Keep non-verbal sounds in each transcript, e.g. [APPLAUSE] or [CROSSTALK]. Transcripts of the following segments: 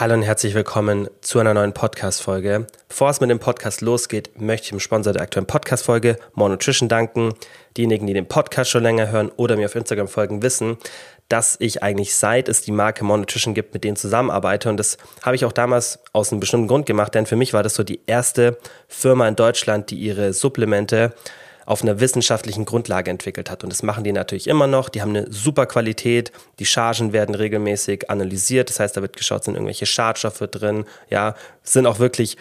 Hallo und herzlich willkommen zu einer neuen Podcast-Folge. Bevor es mit dem Podcast losgeht, möchte ich dem Sponsor der aktuellen Podcast-Folge, More Nutrition, danken. Diejenigen, die den Podcast schon länger hören oder mir auf Instagram folgen, wissen, dass ich eigentlich seit es die Marke More Nutrition gibt, mit denen zusammenarbeite. Und das habe ich auch damals aus einem bestimmten Grund gemacht, denn für mich war das so die erste Firma in Deutschland, die ihre Supplemente auf einer wissenschaftlichen Grundlage entwickelt hat. Und das machen die natürlich immer noch. Die haben eine super Qualität. Die Chargen werden regelmäßig analysiert. Das heißt, da wird geschaut, sind irgendwelche Schadstoffe drin. Ja, sind auch wirklich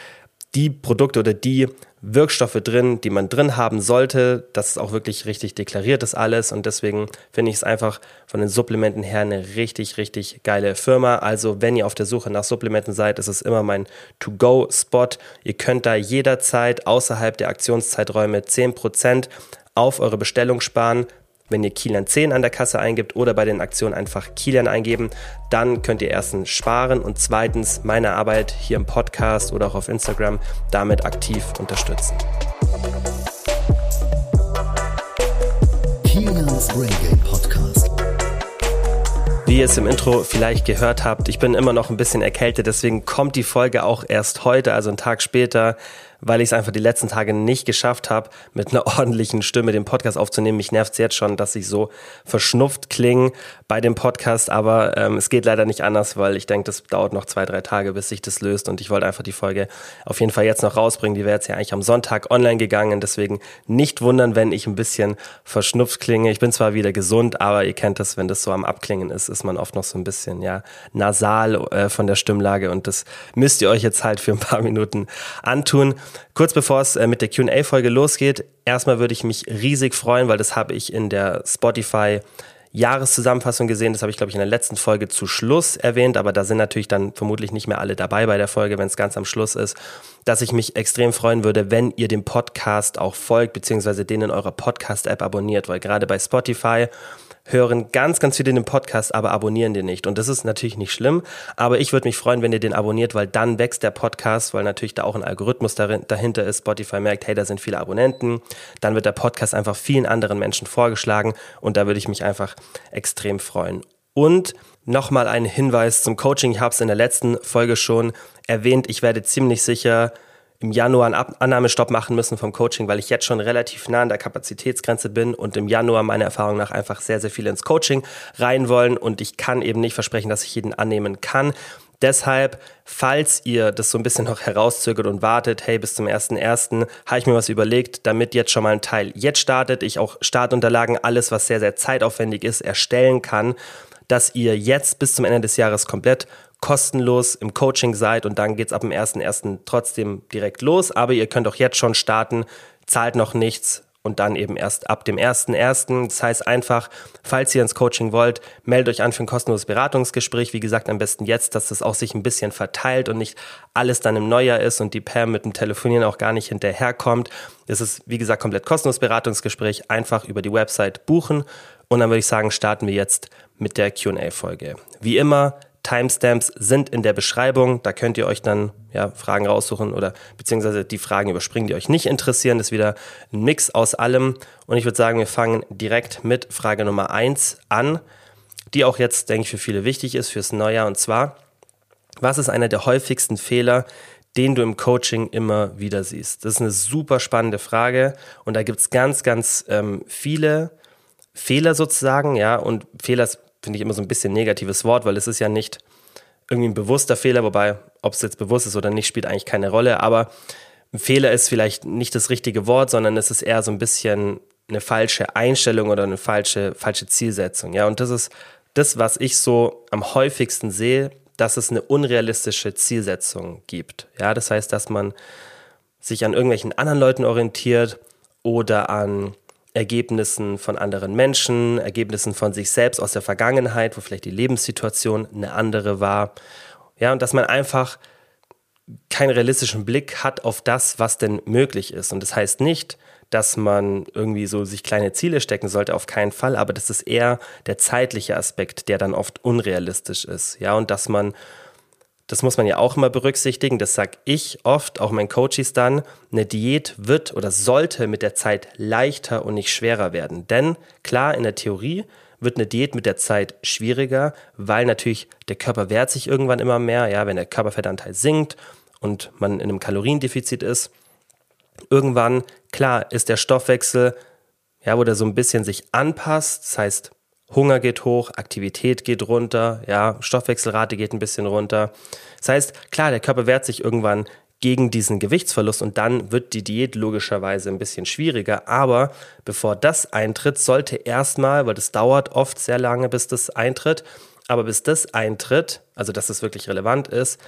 die Produkte oder die Wirkstoffe drin, die man drin haben sollte. Das ist auch wirklich richtig deklariert, das alles. Und deswegen finde ich es einfach von den Supplementen her eine richtig, richtig geile Firma. Also, wenn ihr auf der Suche nach Supplementen seid, ist es immer mein To-Go-Spot. Ihr könnt da jederzeit außerhalb der Aktionszeiträume 10% auf eure Bestellung sparen wenn ihr Kilian 10 an der Kasse eingibt oder bei den Aktionen einfach Kilian eingeben, dann könnt ihr erstens sparen und zweitens meine Arbeit hier im Podcast oder auch auf Instagram damit aktiv unterstützen. Kilians Brain Game Podcast. Wie ihr es im Intro vielleicht gehört habt, ich bin immer noch ein bisschen erkältet, deswegen kommt die Folge auch erst heute, also einen Tag später weil ich es einfach die letzten Tage nicht geschafft habe, mit einer [LAUGHS] ordentlichen Stimme den Podcast aufzunehmen. Mich nervt es jetzt schon, dass ich so verschnupft klinge bei dem Podcast, aber ähm, es geht leider nicht anders, weil ich denke, das dauert noch zwei, drei Tage, bis sich das löst und ich wollte einfach die Folge auf jeden Fall jetzt noch rausbringen. Die wäre jetzt ja eigentlich am Sonntag online gegangen, deswegen nicht wundern, wenn ich ein bisschen verschnupft klinge. Ich bin zwar wieder gesund, aber ihr kennt das, wenn das so am Abklingen ist, ist man oft noch so ein bisschen, ja, nasal äh, von der Stimmlage und das müsst ihr euch jetzt halt für ein paar Minuten antun. Kurz bevor es äh, mit der QA-Folge losgeht, erstmal würde ich mich riesig freuen, weil das habe ich in der Spotify Jahreszusammenfassung gesehen. Das habe ich, glaube ich, in der letzten Folge zu Schluss erwähnt, aber da sind natürlich dann vermutlich nicht mehr alle dabei bei der Folge, wenn es ganz am Schluss ist, dass ich mich extrem freuen würde, wenn ihr dem Podcast auch folgt, beziehungsweise den in eurer Podcast-App abonniert, weil gerade bei Spotify hören ganz, ganz viele den Podcast, aber abonnieren den nicht. Und das ist natürlich nicht schlimm, aber ich würde mich freuen, wenn ihr den abonniert, weil dann wächst der Podcast, weil natürlich da auch ein Algorithmus dahinter ist. Spotify merkt, hey, da sind viele Abonnenten. Dann wird der Podcast einfach vielen anderen Menschen vorgeschlagen und da würde ich mich einfach extrem freuen. Und nochmal ein Hinweis zum Coaching. Ich habe es in der letzten Folge schon erwähnt. Ich werde ziemlich sicher im Januar einen Annahmestopp machen müssen vom Coaching, weil ich jetzt schon relativ nah an der Kapazitätsgrenze bin und im Januar meiner Erfahrung nach einfach sehr, sehr viele ins Coaching rein wollen und ich kann eben nicht versprechen, dass ich jeden annehmen kann. Deshalb, falls ihr das so ein bisschen noch herauszögert und wartet, hey, bis zum 1.1. habe ich mir was überlegt, damit jetzt schon mal ein Teil jetzt startet, ich auch Startunterlagen, alles, was sehr, sehr zeitaufwendig ist, erstellen kann, dass ihr jetzt bis zum Ende des Jahres komplett kostenlos im Coaching seid und dann geht's ab dem 1.1. trotzdem direkt los. Aber ihr könnt auch jetzt schon starten, zahlt noch nichts und dann eben erst ab dem 1.1. Das heißt einfach, falls ihr ins Coaching wollt, meldet euch an für ein kostenloses Beratungsgespräch. Wie gesagt, am besten jetzt, dass das auch sich ein bisschen verteilt und nicht alles dann im Neujahr ist und die Pam mit dem Telefonieren auch gar nicht hinterherkommt. Das ist, wie gesagt, komplett kostenloses Beratungsgespräch. Einfach über die Website buchen. Und dann würde ich sagen, starten wir jetzt mit der QA-Folge. Wie immer, Timestamps sind in der Beschreibung. Da könnt ihr euch dann ja, Fragen raussuchen oder beziehungsweise die Fragen überspringen, die euch nicht interessieren. Das ist wieder ein Mix aus allem. Und ich würde sagen, wir fangen direkt mit Frage Nummer eins an, die auch jetzt, denke ich, für viele wichtig ist fürs Neujahr. Und zwar, was ist einer der häufigsten Fehler, den du im Coaching immer wieder siehst? Das ist eine super spannende Frage und da gibt es ganz, ganz ähm, viele Fehler sozusagen, ja, und Fehler ist finde ich immer so ein bisschen negatives Wort, weil es ist ja nicht irgendwie ein bewusster Fehler, wobei, ob es jetzt bewusst ist oder nicht, spielt eigentlich keine Rolle. Aber ein Fehler ist vielleicht nicht das richtige Wort, sondern es ist eher so ein bisschen eine falsche Einstellung oder eine falsche, falsche Zielsetzung. Ja, und das ist das, was ich so am häufigsten sehe, dass es eine unrealistische Zielsetzung gibt. Ja, das heißt, dass man sich an irgendwelchen anderen Leuten orientiert oder an Ergebnissen von anderen Menschen, Ergebnissen von sich selbst aus der Vergangenheit, wo vielleicht die Lebenssituation eine andere war. Ja, und dass man einfach keinen realistischen Blick hat auf das, was denn möglich ist. Und das heißt nicht, dass man irgendwie so sich kleine Ziele stecken sollte, auf keinen Fall, aber das ist eher der zeitliche Aspekt, der dann oft unrealistisch ist. Ja, und dass man das muss man ja auch immer berücksichtigen, das sage ich oft, auch meinen Coaches dann, eine Diät wird oder sollte mit der Zeit leichter und nicht schwerer werden. Denn klar, in der Theorie wird eine Diät mit der Zeit schwieriger, weil natürlich der Körper wehrt sich irgendwann immer mehr, ja, wenn der Körperfettanteil sinkt und man in einem Kaloriendefizit ist. Irgendwann, klar, ist der Stoffwechsel, ja, wo der so ein bisschen sich anpasst, das heißt, Hunger geht hoch, Aktivität geht runter, ja, Stoffwechselrate geht ein bisschen runter. Das heißt, klar, der Körper wehrt sich irgendwann gegen diesen Gewichtsverlust und dann wird die Diät logischerweise ein bisschen schwieriger. Aber bevor das eintritt, sollte erstmal, weil das dauert oft sehr lange, bis das eintritt, aber bis das eintritt, also dass es wirklich relevant ist,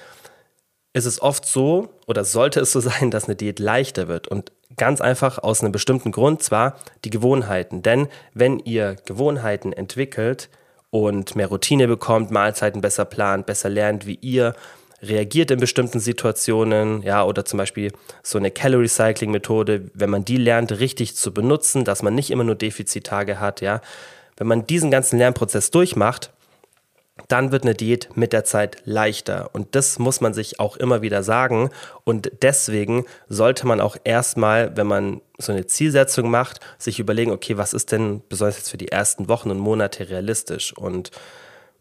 ist es oft so oder sollte es so [LAUGHS] sein, dass eine Diät leichter wird. Und ganz einfach aus einem bestimmten Grund, zwar die Gewohnheiten. Denn wenn ihr Gewohnheiten entwickelt und mehr Routine bekommt, Mahlzeiten besser plant, besser lernt, wie ihr reagiert in bestimmten Situationen, ja, oder zum Beispiel so eine Calorie Cycling Methode, wenn man die lernt, richtig zu benutzen, dass man nicht immer nur Defizittage hat, ja. Wenn man diesen ganzen Lernprozess durchmacht, dann wird eine Diät mit der Zeit leichter. Und das muss man sich auch immer wieder sagen. Und deswegen sollte man auch erstmal, wenn man so eine Zielsetzung macht, sich überlegen, okay, was ist denn besonders jetzt für die ersten Wochen und Monate realistisch? Und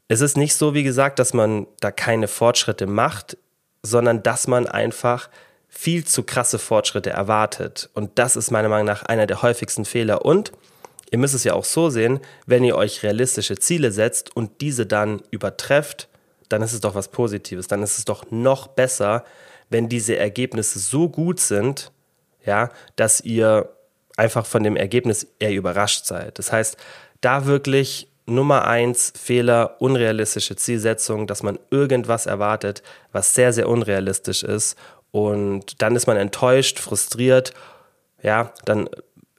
es ist nicht so, wie gesagt, dass man da keine Fortschritte macht, sondern dass man einfach viel zu krasse Fortschritte erwartet. Und das ist meiner Meinung nach einer der häufigsten Fehler. Und ihr müsst es ja auch so sehen, wenn ihr euch realistische Ziele setzt und diese dann übertrefft, dann ist es doch was Positives. Dann ist es doch noch besser, wenn diese Ergebnisse so gut sind, ja, dass ihr einfach von dem Ergebnis eher überrascht seid. Das heißt, da wirklich Nummer eins Fehler, unrealistische Zielsetzung, dass man irgendwas erwartet, was sehr, sehr unrealistisch ist. Und dann ist man enttäuscht, frustriert. Ja, dann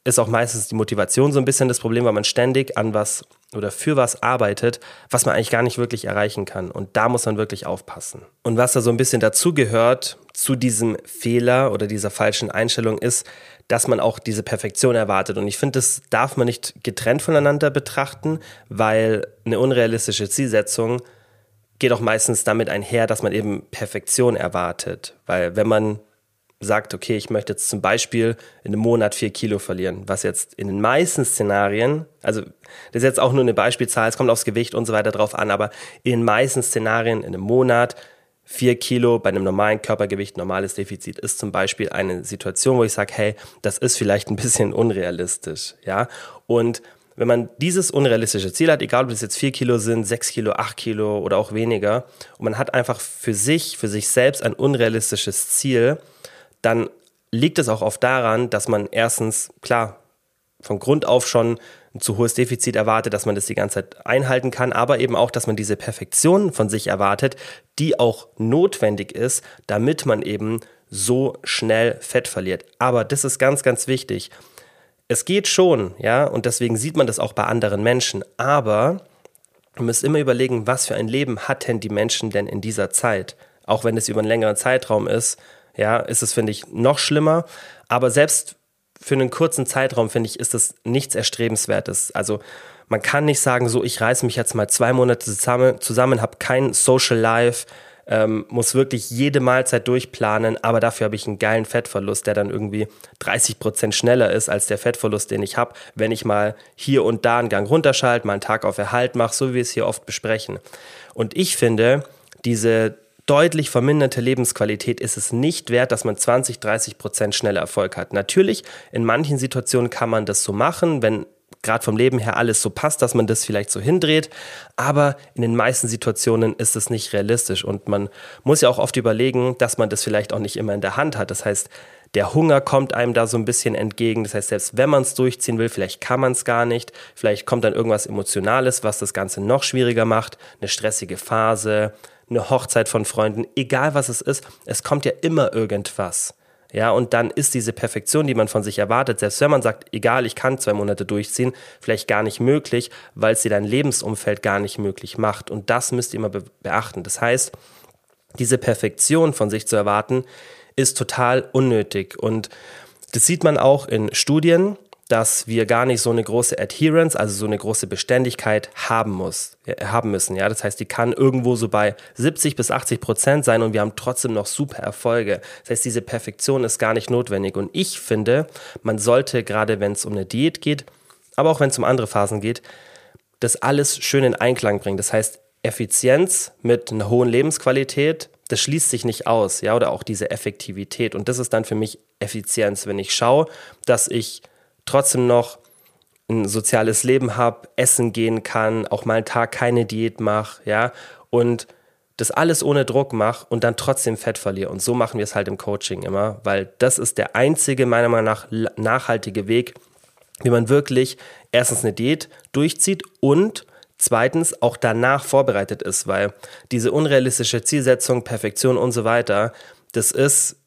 ist auch meistens die Motivation so ein bisschen das Problem, weil man ständig an was oder für was arbeitet, was man eigentlich gar nicht wirklich erreichen kann. Und da muss man wirklich aufpassen. Und was da so ein bisschen dazugehört zu diesem Fehler oder dieser falschen Einstellung ist, dass man auch diese Perfektion erwartet. Und ich finde, das darf man nicht getrennt voneinander betrachten, weil eine unrealistische Zielsetzung geht auch meistens damit einher, dass man eben Perfektion erwartet. Weil wenn man sagt, okay, ich möchte jetzt zum Beispiel in einem Monat vier Kilo verlieren, was jetzt in den meisten Szenarien, also das ist jetzt auch nur eine Beispielzahl, es kommt aufs Gewicht und so weiter drauf an, aber in den meisten Szenarien in einem Monat vier Kilo bei einem normalen Körpergewicht, normales Defizit ist zum Beispiel eine Situation, wo ich sage, hey, das ist vielleicht ein bisschen unrealistisch, ja. Und wenn man dieses unrealistische Ziel hat, egal ob es jetzt vier Kilo sind, sechs Kilo, acht Kilo oder auch weniger, und man hat einfach für sich, für sich selbst ein unrealistisches Ziel, dann liegt es auch oft daran, dass man erstens, klar, von Grund auf schon ein zu hohes Defizit erwartet, dass man das die ganze Zeit einhalten kann, aber eben auch, dass man diese Perfektion von sich erwartet, die auch notwendig ist, damit man eben so schnell Fett verliert. Aber das ist ganz, ganz wichtig. Es geht schon, ja, und deswegen sieht man das auch bei anderen Menschen, aber man muss immer überlegen, was für ein Leben hatten die Menschen denn in dieser Zeit? Auch wenn es über einen längeren Zeitraum ist, ja, ist es, finde ich, noch schlimmer. Aber selbst für einen kurzen Zeitraum, finde ich, ist das nichts Erstrebenswertes. Also man kann nicht sagen, so, ich reiße mich jetzt mal zwei Monate zusammen, zusammen habe kein Social Life, ähm, muss wirklich jede Mahlzeit durchplanen, aber dafür habe ich einen geilen Fettverlust, der dann irgendwie 30 Prozent schneller ist als der Fettverlust, den ich habe, wenn ich mal hier und da einen Gang runterschalte, mal einen Tag auf Erhalt mache, so wie wir es hier oft besprechen. Und ich finde, diese deutlich verminderte Lebensqualität ist es nicht wert, dass man 20, 30 Prozent schneller Erfolg hat. Natürlich, in manchen Situationen kann man das so machen, wenn gerade vom Leben her alles so passt, dass man das vielleicht so hindreht. Aber in den meisten Situationen ist es nicht realistisch und man muss ja auch oft überlegen, dass man das vielleicht auch nicht immer in der Hand hat. Das heißt, der Hunger kommt einem da so ein bisschen entgegen. Das heißt, selbst wenn man es durchziehen will, vielleicht kann man es gar nicht. Vielleicht kommt dann irgendwas Emotionales, was das Ganze noch schwieriger macht. Eine stressige Phase, eine Hochzeit von Freunden, egal was es ist, es kommt ja immer irgendwas. Ja, und dann ist diese Perfektion, die man von sich erwartet, selbst wenn man sagt, egal, ich kann zwei Monate durchziehen, vielleicht gar nicht möglich, weil dir dein Lebensumfeld gar nicht möglich macht. Und das müsst ihr immer be beachten. Das heißt, diese Perfektion von sich zu erwarten, ist total unnötig. Und das sieht man auch in Studien dass wir gar nicht so eine große Adherence, also so eine große Beständigkeit haben muss, haben müssen. Ja, das heißt, die kann irgendwo so bei 70 bis 80 Prozent sein und wir haben trotzdem noch super Erfolge. Das heißt, diese Perfektion ist gar nicht notwendig. Und ich finde, man sollte gerade, wenn es um eine Diät geht, aber auch wenn es um andere Phasen geht, das alles schön in Einklang bringt. Das heißt, Effizienz mit einer hohen Lebensqualität, das schließt sich nicht aus, ja, oder auch diese Effektivität. Und das ist dann für mich Effizienz, wenn ich schaue, dass ich trotzdem noch ein soziales Leben habe, essen gehen kann, auch mal einen Tag keine Diät mache, ja, und das alles ohne Druck mache und dann trotzdem Fett verliere. Und so machen wir es halt im Coaching immer, weil das ist der einzige, meiner Meinung nach, nachhaltige Weg, wie man wirklich erstens eine Diät durchzieht und zweitens auch danach vorbereitet ist, weil diese unrealistische Zielsetzung, Perfektion und so weiter, das ist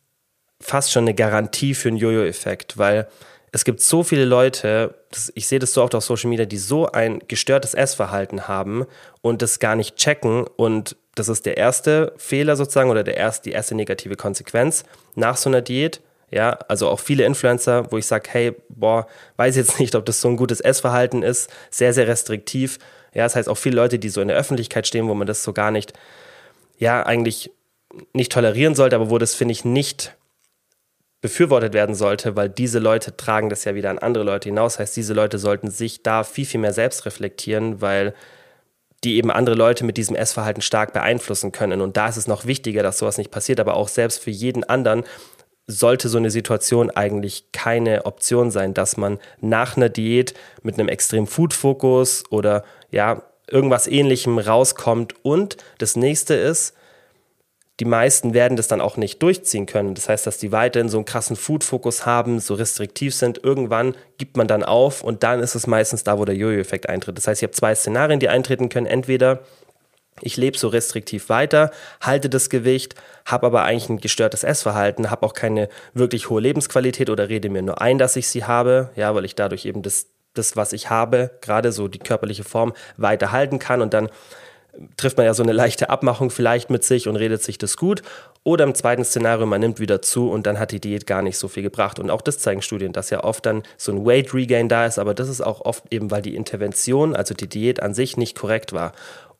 fast schon eine Garantie für einen Jojo-Effekt, weil es gibt so viele Leute, ich sehe das so oft auf Social Media, die so ein gestörtes Essverhalten haben und das gar nicht checken. Und das ist der erste Fehler sozusagen oder der erste, die erste negative Konsequenz nach so einer Diät. Ja, also auch viele Influencer, wo ich sage, hey, boah, weiß jetzt [LAUGHS] nicht, ob das so ein gutes Essverhalten ist, sehr, sehr restriktiv. Ja, das heißt auch viele Leute, die so in der Öffentlichkeit stehen, wo man das so gar nicht, ja, eigentlich nicht tolerieren sollte, aber wo das, finde ich, nicht befürwortet werden sollte, weil diese Leute tragen das ja wieder an andere Leute hinaus. Heißt, diese Leute sollten sich da viel, viel mehr selbst reflektieren, weil die eben andere Leute mit diesem Essverhalten stark beeinflussen können. Und da ist es noch wichtiger, dass sowas nicht passiert. Aber auch selbst für jeden anderen sollte so eine Situation eigentlich keine Option sein, dass man nach einer Diät mit einem extrem Food-Fokus oder ja, irgendwas ähnlichem rauskommt. Und das nächste ist, die meisten werden das dann auch nicht durchziehen können. Das heißt, dass die weiterhin so einen krassen Food-Fokus haben, so restriktiv sind. Irgendwann gibt man dann auf und dann ist es meistens da, wo der Jojo-Effekt eintritt. Das heißt, ich habe zwei Szenarien, die eintreten können. Entweder ich lebe so restriktiv weiter, halte das Gewicht, habe aber eigentlich ein gestörtes Essverhalten, habe auch keine wirklich hohe Lebensqualität oder rede mir nur ein, dass ich sie habe, ja, weil ich dadurch eben das, das was ich habe, gerade so die körperliche Form, weiter halten kann und dann trifft man ja so eine leichte Abmachung vielleicht mit sich und redet sich das gut. Oder im zweiten Szenario, man nimmt wieder zu und dann hat die Diät gar nicht so viel gebracht. Und auch das zeigen Studien, dass ja oft dann so ein Weight Regain da ist, aber das ist auch oft eben, weil die Intervention, also die Diät an sich nicht korrekt war.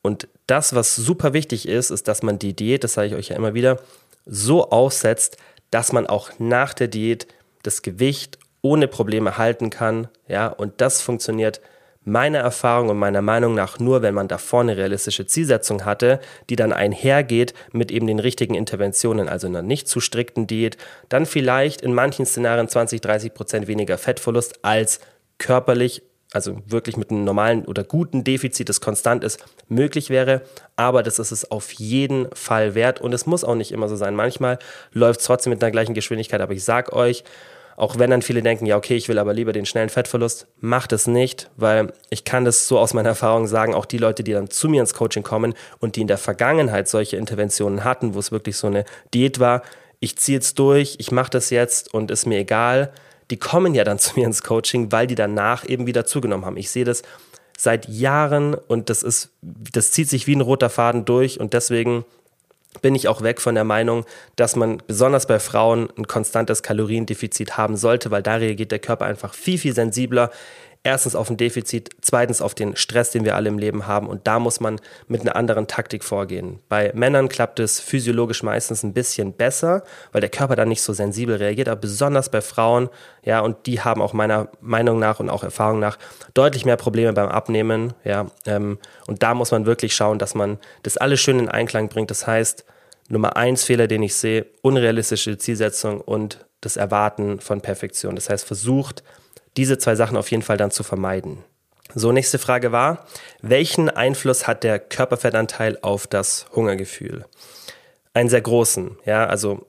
Und das, was super wichtig ist, ist, dass man die Diät, das sage ich euch ja immer wieder, so aufsetzt, dass man auch nach der Diät das Gewicht ohne Probleme halten kann. Ja, und das funktioniert meiner Erfahrung und meiner Meinung nach nur, wenn man davor eine realistische Zielsetzung hatte, die dann einhergeht mit eben den richtigen Interventionen, also einer nicht zu strikten Diät, dann vielleicht in manchen Szenarien 20, 30 Prozent weniger Fettverlust als körperlich, also wirklich mit einem normalen oder guten Defizit, das konstant ist, möglich wäre. Aber das ist es auf jeden Fall wert und es muss auch nicht immer so sein. Manchmal läuft es trotzdem mit einer gleichen Geschwindigkeit, aber ich sag euch, auch wenn dann viele denken, ja, okay, ich will aber lieber den schnellen Fettverlust, macht es nicht, weil ich kann das so aus meiner Erfahrung sagen, auch die Leute, die dann zu mir ins Coaching kommen und die in der Vergangenheit solche Interventionen hatten, wo es wirklich so eine Diät war, ich ziehe es durch, ich mache das jetzt und ist mir egal, die kommen ja dann [LAUGHS] zu mir ins Coaching, weil die danach eben wieder zugenommen haben. Ich sehe das seit Jahren und das ist, das zieht sich wie ein roter Faden durch und deswegen bin ich auch weg von der Meinung, dass man besonders bei Frauen ein konstantes Kaloriendefizit haben sollte, weil da reagiert der Körper einfach viel, viel sensibler. Erstens auf ein Defizit, zweitens auf den Stress, den wir alle im Leben haben. Und da muss man mit einer anderen Taktik vorgehen. Bei Männern klappt es physiologisch meistens ein bisschen besser, weil der Körper dann nicht so sensibel reagiert. Aber besonders bei Frauen, ja, und die haben auch meiner Meinung nach und auch Erfahrung nach deutlich mehr Probleme beim Abnehmen, ja. Ähm, und da muss man wirklich schauen, dass man das alles schön in Einklang bringt. Das heißt, Nummer eins Fehler, den ich sehe, unrealistische Zielsetzung und das Erwarten von Perfektion. Das heißt, versucht, diese zwei Sachen auf jeden Fall dann zu vermeiden. So, nächste Frage war, welchen Einfluss hat der Körperfettanteil auf das Hungergefühl? Einen sehr großen, ja, also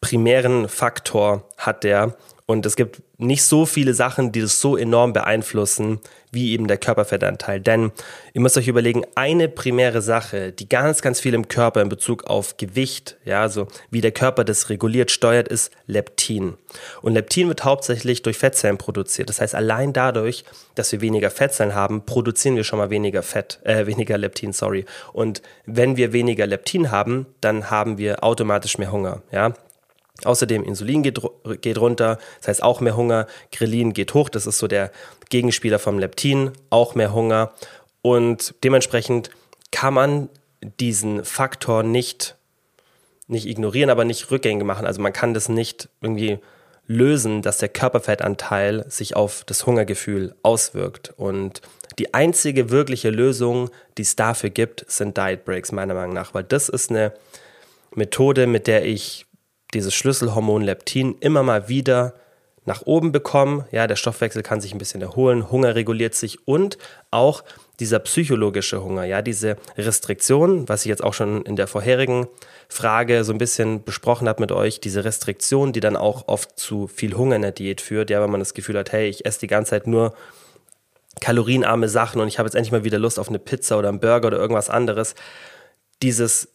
primären Faktor hat der und es gibt nicht so viele Sachen, die das so enorm beeinflussen, wie eben der Körperfettanteil. Denn ihr müsst euch überlegen, eine primäre Sache, die ganz, ganz viel im Körper in Bezug auf Gewicht, ja, also wie der Körper das reguliert, steuert, ist Leptin. Und Leptin wird hauptsächlich durch Fettzellen produziert. Das heißt, allein dadurch, dass wir weniger Fettzellen haben, produzieren wir schon mal weniger Fett, äh, weniger Leptin, sorry. Und wenn wir weniger Leptin haben, dann haben wir automatisch mehr Hunger, ja. Außerdem Insulin geht, geht runter, das heißt auch mehr Hunger. Grelin geht hoch, das ist so der Gegenspieler vom Leptin, auch mehr Hunger. Und dementsprechend kann man diesen Faktor nicht, nicht ignorieren, aber nicht rückgängig machen. Also man kann das nicht irgendwie lösen, dass der Körperfettanteil sich auf das Hungergefühl auswirkt. Und die einzige wirkliche Lösung, die es dafür gibt, sind Diet Breaks, meiner Meinung nach, weil das ist eine Methode, mit der ich dieses Schlüsselhormon Leptin immer mal wieder nach oben bekomme. Ja, der Stoffwechsel kann sich ein bisschen erholen, Hunger reguliert sich und auch dieser psychologische Hunger, ja, diese Restriktion, was ich jetzt auch schon in der vorherigen Frage so ein bisschen besprochen habe mit euch, diese Restriktion, die dann auch oft zu viel Hunger in der Diät führt, ja, wenn man das Gefühl hat, hey, ich esse die ganze Zeit nur kalorienarme Sachen und ich habe jetzt endlich mal wieder Lust auf eine Pizza oder einen Burger oder irgendwas anderes. Dieses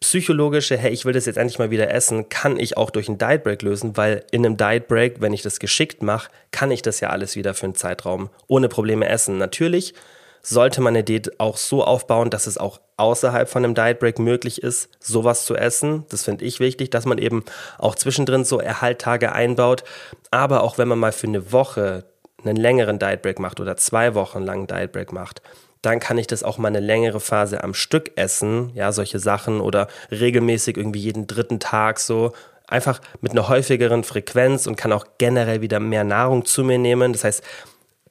psychologische, hey, ich will das jetzt endlich mal wieder essen, kann ich auch durch einen Diet Break lösen, weil in einem Diet Break, wenn ich das geschickt mache, kann ich das ja alles wieder für einen Zeitraum ohne Probleme essen. Natürlich sollte man eine Diät auch so aufbauen, dass es auch außerhalb von einem Diet Break möglich ist, sowas zu essen. Das finde ich wichtig, dass man eben auch zwischendrin so Erhalttage einbaut. Aber auch wenn man mal für eine Woche einen längeren Diet Break macht oder zwei Wochen lang Diet Break macht, dann kann ich das auch mal eine längere Phase am Stück essen, ja, solche Sachen oder regelmäßig irgendwie jeden dritten Tag so, einfach mit einer häufigeren Frequenz und kann auch generell wieder mehr Nahrung zu mir nehmen. Das heißt,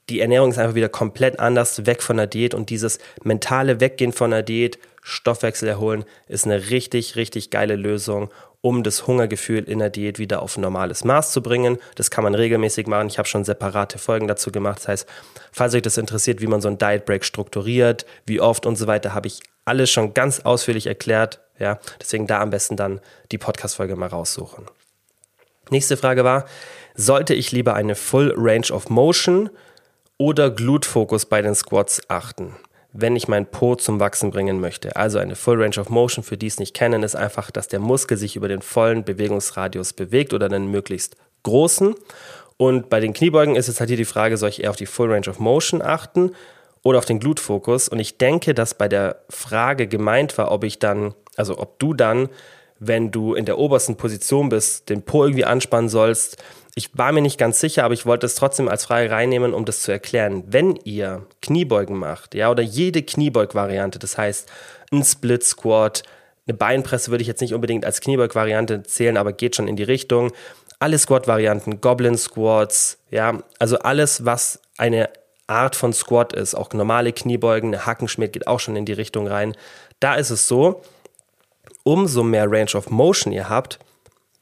die Ernährung ist einfach wieder komplett anders, weg von der Diät und dieses mentale Weggehen von der Diät, Stoffwechsel erholen, ist eine richtig, richtig geile Lösung, um das Hungergefühl in der Diät wieder auf normales Maß zu bringen. Das kann man regelmäßig machen. Ich habe schon separate Folgen dazu gemacht. Das heißt, falls euch das interessiert, wie man so ein Diet Break strukturiert, wie oft und so weiter, habe ich alles schon ganz ausführlich erklärt. Ja, deswegen da am besten dann die Podcast-Folge mal raussuchen. Nächste Frage war, sollte ich lieber eine Full Range of Motion oder Glute-Fokus bei den Squats achten? wenn ich mein Po zum Wachsen bringen möchte. Also eine Full Range of Motion, für die es nicht kennen, ist einfach, dass der Muskel sich über den vollen Bewegungsradius bewegt oder den möglichst großen. Und bei den Kniebeugen ist jetzt halt hier die Frage, soll ich eher auf die Full Range of Motion achten oder auf den Glute-Fokus? Und ich denke, dass bei der Frage gemeint war, ob ich dann, also ob du dann, wenn du in der obersten Position bist, den Po irgendwie anspannen sollst, ich war mir nicht ganz sicher, aber ich wollte es trotzdem als Frage reinnehmen, um das zu erklären. Wenn ihr Kniebeugen macht, ja, oder jede Kniebeug-Variante, das heißt ein Split Squat, eine Beinpresse würde ich jetzt nicht unbedingt als Kniebeug-Variante zählen, aber geht schon in die Richtung. Alle Squat-Varianten, Goblin Squats, ja, also alles, was eine Art von Squat ist, auch normale Kniebeugen, eine Hackenschmidt geht auch schon in die Richtung rein. Da ist es so, umso mehr Range of Motion ihr habt,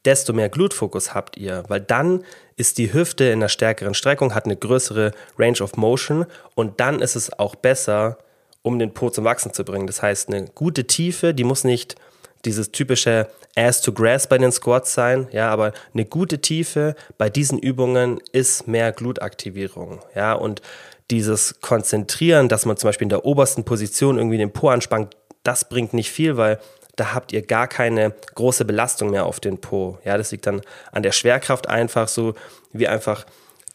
desto mehr Glutfokus habt ihr, weil dann ist die Hüfte in einer stärkeren Streckung, hat eine größere Range of Motion und dann ist es auch besser, um den Po zum Wachsen zu bringen. Das heißt, eine gute Tiefe, die muss nicht dieses typische Ass to Grass bei den Squats sein, ja, aber eine gute Tiefe bei diesen Übungen ist mehr Glutaktivierung, ja, und dieses Konzentrieren, dass man zum Beispiel in der obersten Position irgendwie den Po anspannt, das bringt nicht viel, weil da habt ihr gar keine große Belastung mehr auf den Po. Ja, das liegt dann an der Schwerkraft einfach so, wie einfach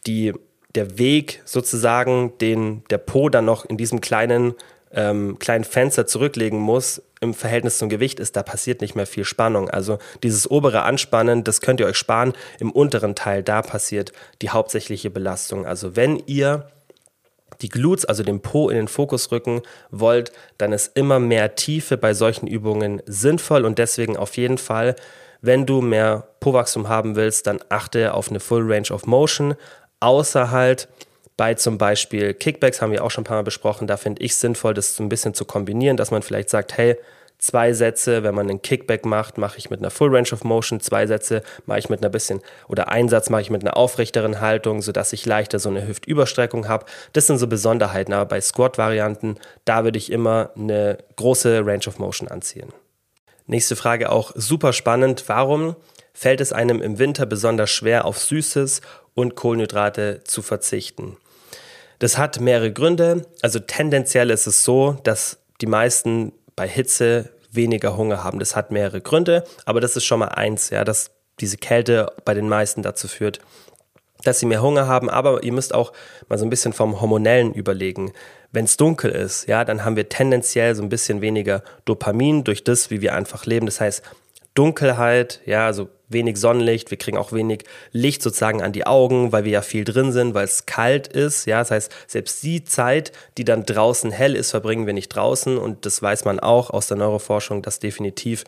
die, der Weg sozusagen, den der Po dann noch in diesem kleinen, ähm, kleinen Fenster zurücklegen muss, im Verhältnis zum Gewicht ist, da passiert nicht mehr viel Spannung. Also dieses obere Anspannen, das könnt ihr euch sparen. Im unteren Teil, da passiert die hauptsächliche Belastung. Also wenn ihr die Glutes, also den Po in den Fokus rücken wollt, dann ist immer mehr Tiefe bei solchen Übungen sinnvoll und deswegen auf jeden Fall, wenn du mehr Po-Wachstum haben willst, dann achte auf eine Full Range of Motion, außer halt bei zum Beispiel Kickbacks haben wir auch schon ein paar Mal besprochen, da finde ich sinnvoll, das so ein bisschen zu kombinieren, dass man vielleicht sagt, hey, zwei Sätze, wenn man einen Kickback macht, mache ich mit einer Full Range of Motion, zwei Sätze mache ich mit einer bisschen oder einen Satz mache ich mit einer aufrechteren Haltung, sodass ich leichter so eine Hüftüberstreckung habe. Das sind so Besonderheiten, aber bei Squat-Varianten, da würde ich immer eine große Range of Motion anziehen. Nächste Frage auch super spannend. Warum fällt es einem im Winter besonders schwer, auf Süßes und Kohlenhydrate zu verzichten? Das hat mehrere Gründe. Also tendenziell ist es so, dass die meisten bei Hitze weniger Hunger haben. Das hat mehrere Gründe, aber das ist schon mal eins, ja, dass diese Kälte bei den meisten dazu führt, dass sie mehr Hunger haben, aber ihr müsst auch mal so ein bisschen vom Hormonellen überlegen. Wenn es dunkel ist, ja, dann haben wir tendenziell so ein bisschen weniger Dopamin durch das, wie wir einfach leben. Das heißt, Dunkelheit, ja, also wenig Sonnenlicht, wir kriegen auch wenig Licht sozusagen an die Augen, weil wir ja viel drin sind, weil es kalt ist. Ja, das heißt, selbst die Zeit, die dann draußen hell ist, verbringen wir nicht draußen. Und das weiß man auch aus der Neuroforschung, dass definitiv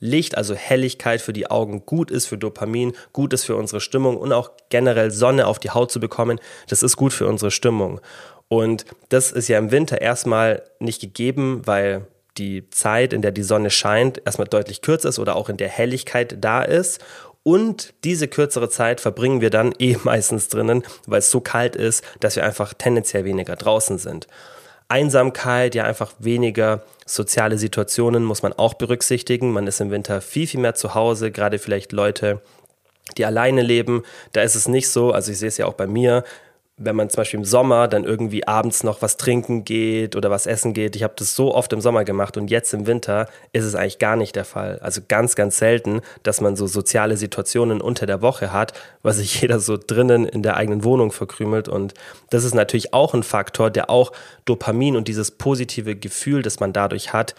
Licht, also Helligkeit für die Augen gut ist für Dopamin, gut ist für unsere Stimmung und auch generell Sonne auf die Haut zu bekommen, das ist gut für unsere Stimmung. Und das ist ja im Winter erstmal nicht gegeben, weil die Zeit, in der die Sonne scheint, erstmal deutlich kürzer ist oder auch in der Helligkeit da ist. Und diese kürzere Zeit verbringen wir dann [LAUGHS] eh meistens drinnen, weil es so kalt ist, dass wir einfach tendenziell weniger draußen sind. Einsamkeit, ja einfach weniger soziale Situationen muss man auch berücksichtigen. Man ist im Winter viel, viel mehr zu Hause, gerade vielleicht Leute, die alleine leben. Da ist es nicht so, also ich sehe es ja auch bei mir, wenn man zum Beispiel im Sommer dann irgendwie abends noch was trinken geht oder was essen geht. Ich habe das so oft im Sommer gemacht und jetzt im Winter ist es eigentlich gar nicht der Fall. Also ganz, ganz selten, dass man so soziale Situationen unter der Woche hat, weil sich [LAUGHS] jeder so drinnen in der eigenen Wohnung verkrümelt. Und das ist natürlich auch ein Faktor, der auch Dopamin und dieses positive Gefühl, das man dadurch hat,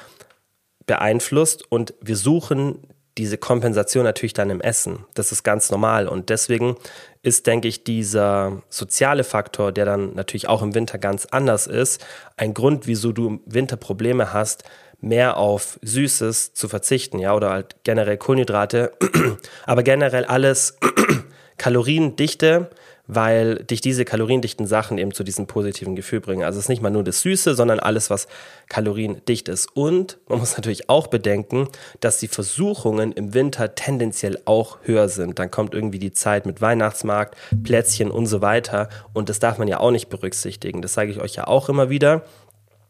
beeinflusst. Und wir suchen diese Kompensation natürlich dann im Essen. Das ist ganz normal. Und deswegen ist, denke ich, dieser soziale Faktor, der dann natürlich auch im Winter ganz anders ist, ein Grund, wieso du im Winter Probleme hast, mehr auf Süßes zu verzichten, ja, oder halt generell Kohlenhydrate, [CLEARS THROAT] aber generell alles [CLEARS THROAT] Kaloriendichte, weil dich diese kaloriendichten Sachen eben zu diesem positiven Gefühl bringen. Also es ist nicht mal nur das Süße, sondern alles, was kaloriendicht ist. Und man muss natürlich auch bedenken, dass die Versuchungen im Winter tendenziell auch höher sind. Dann kommt irgendwie die Zeit mit Weihnachtsmarkt, Plätzchen und so weiter. Und das darf man ja auch nicht berücksichtigen. Das sage ich euch ja auch immer wieder,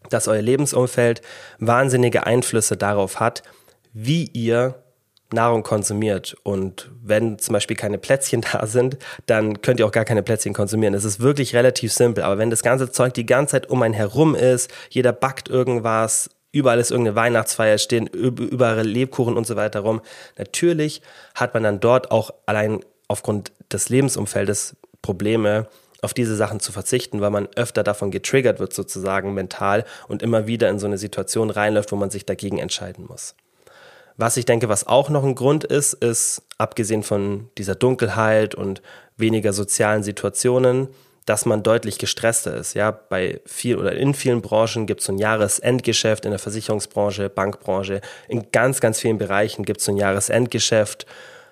dass euer Lebensumfeld wahnsinnige Einflüsse darauf hat, wie ihr Nahrung konsumiert. Und wenn zum Beispiel keine Plätzchen [LAUGHS] da sind, dann könnt ihr auch gar keine Plätzchen konsumieren. Es ist wirklich relativ simpel. Aber wenn das ganze Zeug die ganze Zeit um einen herum ist, jeder backt irgendwas, überall ist irgendeine Weihnachtsfeier, stehen überall Lebkuchen und so weiter rum. Natürlich hat man dann dort auch allein aufgrund des Lebensumfeldes Probleme, auf diese Sachen zu verzichten, weil man öfter davon getriggert wird sozusagen mental und immer wieder in so eine Situation reinläuft, wo man sich dagegen entscheiden muss. Was ich denke, was auch noch ein Grund ist, ist, abgesehen von dieser Dunkelheit und weniger sozialen Situationen, dass man deutlich gestresster ist. Ja, bei viel oder in vielen Branchen gibt es so ein Jahresendgeschäft, in der Versicherungsbranche, Bankbranche, in ganz, ganz vielen Bereichen gibt es so ein Jahresendgeschäft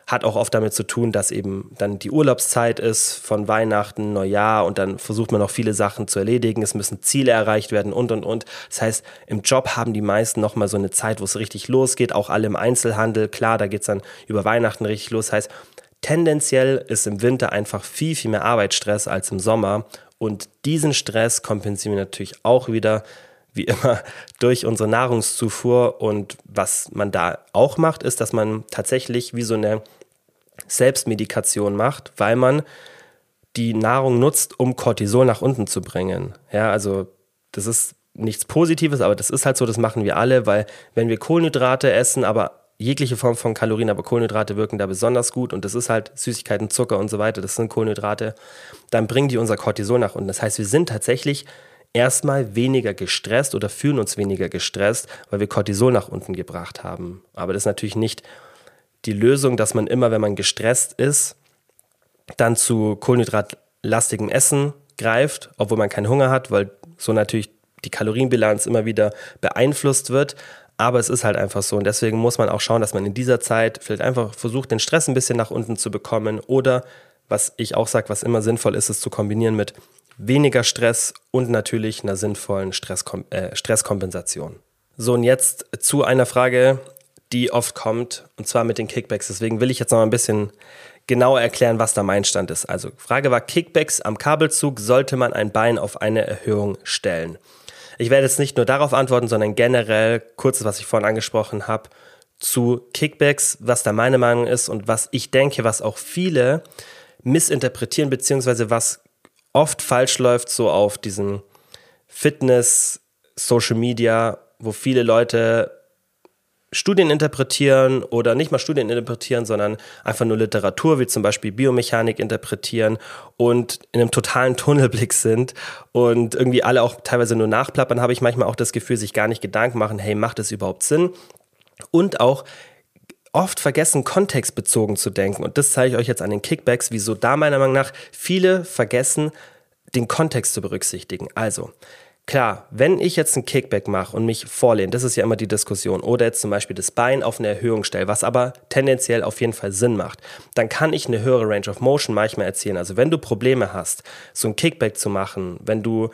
hat auch oft damit zu tun, dass eben dann die Urlaubszeit ist von Weihnachten, Neujahr und dann versucht man noch viele Sachen zu erledigen. Es müssen Ziele erreicht werden und und und. Das heißt, im Job haben die meisten nochmal so eine Zeit, wo es richtig losgeht, auch alle im Einzelhandel. Klar, da geht es dann über Weihnachten richtig los. Das heißt, tendenziell ist im Winter einfach viel, viel mehr Arbeitsstress als im Sommer. Und diesen Stress kompensieren wir natürlich auch wieder wie immer durch unsere Nahrungszufuhr. Und was man da auch macht, ist, dass man tatsächlich wie so eine Selbstmedikation macht, weil man die Nahrung nutzt, um Cortisol nach unten zu bringen. Ja, also das ist nichts Positives, aber das ist halt so, das machen wir alle, weil wenn wir Kohlenhydrate essen, aber jegliche Form von Kalorien, aber Kohlenhydrate wirken da besonders gut und das ist halt Süßigkeiten, Zucker und so weiter, das sind Kohlenhydrate, dann bringen die unser Cortisol nach unten. Das heißt, wir sind tatsächlich erstmal weniger gestresst oder fühlen uns weniger gestresst, weil wir Cortisol nach unten gebracht haben. Aber das ist natürlich nicht die Lösung, dass man immer, wenn man gestresst ist, dann zu kohlenhydratlastigem Essen greift, obwohl man keinen Hunger hat, weil so natürlich die Kalorienbilanz immer wieder beeinflusst wird. Aber es ist halt einfach so. Und deswegen muss man auch schauen, dass man in dieser Zeit vielleicht einfach versucht, den Stress ein bisschen nach unten zu bekommen. Oder, was ich auch sage, was immer sinnvoll ist, es zu kombinieren mit weniger Stress und natürlich einer sinnvollen Stresskom äh, Stresskompensation. So, und jetzt zu einer Frage, die oft kommt, und zwar mit den Kickbacks. Deswegen will ich jetzt noch mal ein bisschen genauer erklären, was da mein Stand ist. Also, Frage war: Kickbacks am Kabelzug, sollte man ein Bein auf eine Erhöhung stellen? Ich werde jetzt nicht nur darauf antworten, sondern generell, kurzes, was ich vorhin angesprochen habe, zu Kickbacks, was da meine Meinung ist und was ich denke, was auch viele missinterpretieren, beziehungsweise was oft falsch läuft, so auf diesen Fitness, Social Media, wo viele Leute Studien interpretieren oder nicht mal Studien interpretieren, sondern einfach nur Literatur, wie zum Beispiel Biomechanik interpretieren und in einem totalen Tunnelblick sind und irgendwie alle auch teilweise nur nachplappern, habe ich manchmal auch das Gefühl, sich gar nicht Gedanken machen, hey, macht das überhaupt Sinn? Und auch oft vergessen, kontextbezogen zu denken. Und das zeige ich euch jetzt an den Kickbacks, wieso da meiner Meinung nach viele vergessen, den Kontext zu berücksichtigen. Also, Klar, wenn ich jetzt einen Kickback mache und mich vorlehne, das ist ja immer die Diskussion, oder jetzt zum Beispiel das Bein auf eine Erhöhung stelle, was aber tendenziell auf jeden Fall Sinn macht, dann kann ich eine höhere Range of Motion manchmal erzielen. Also wenn du Probleme hast, so ein Kickback zu machen, wenn du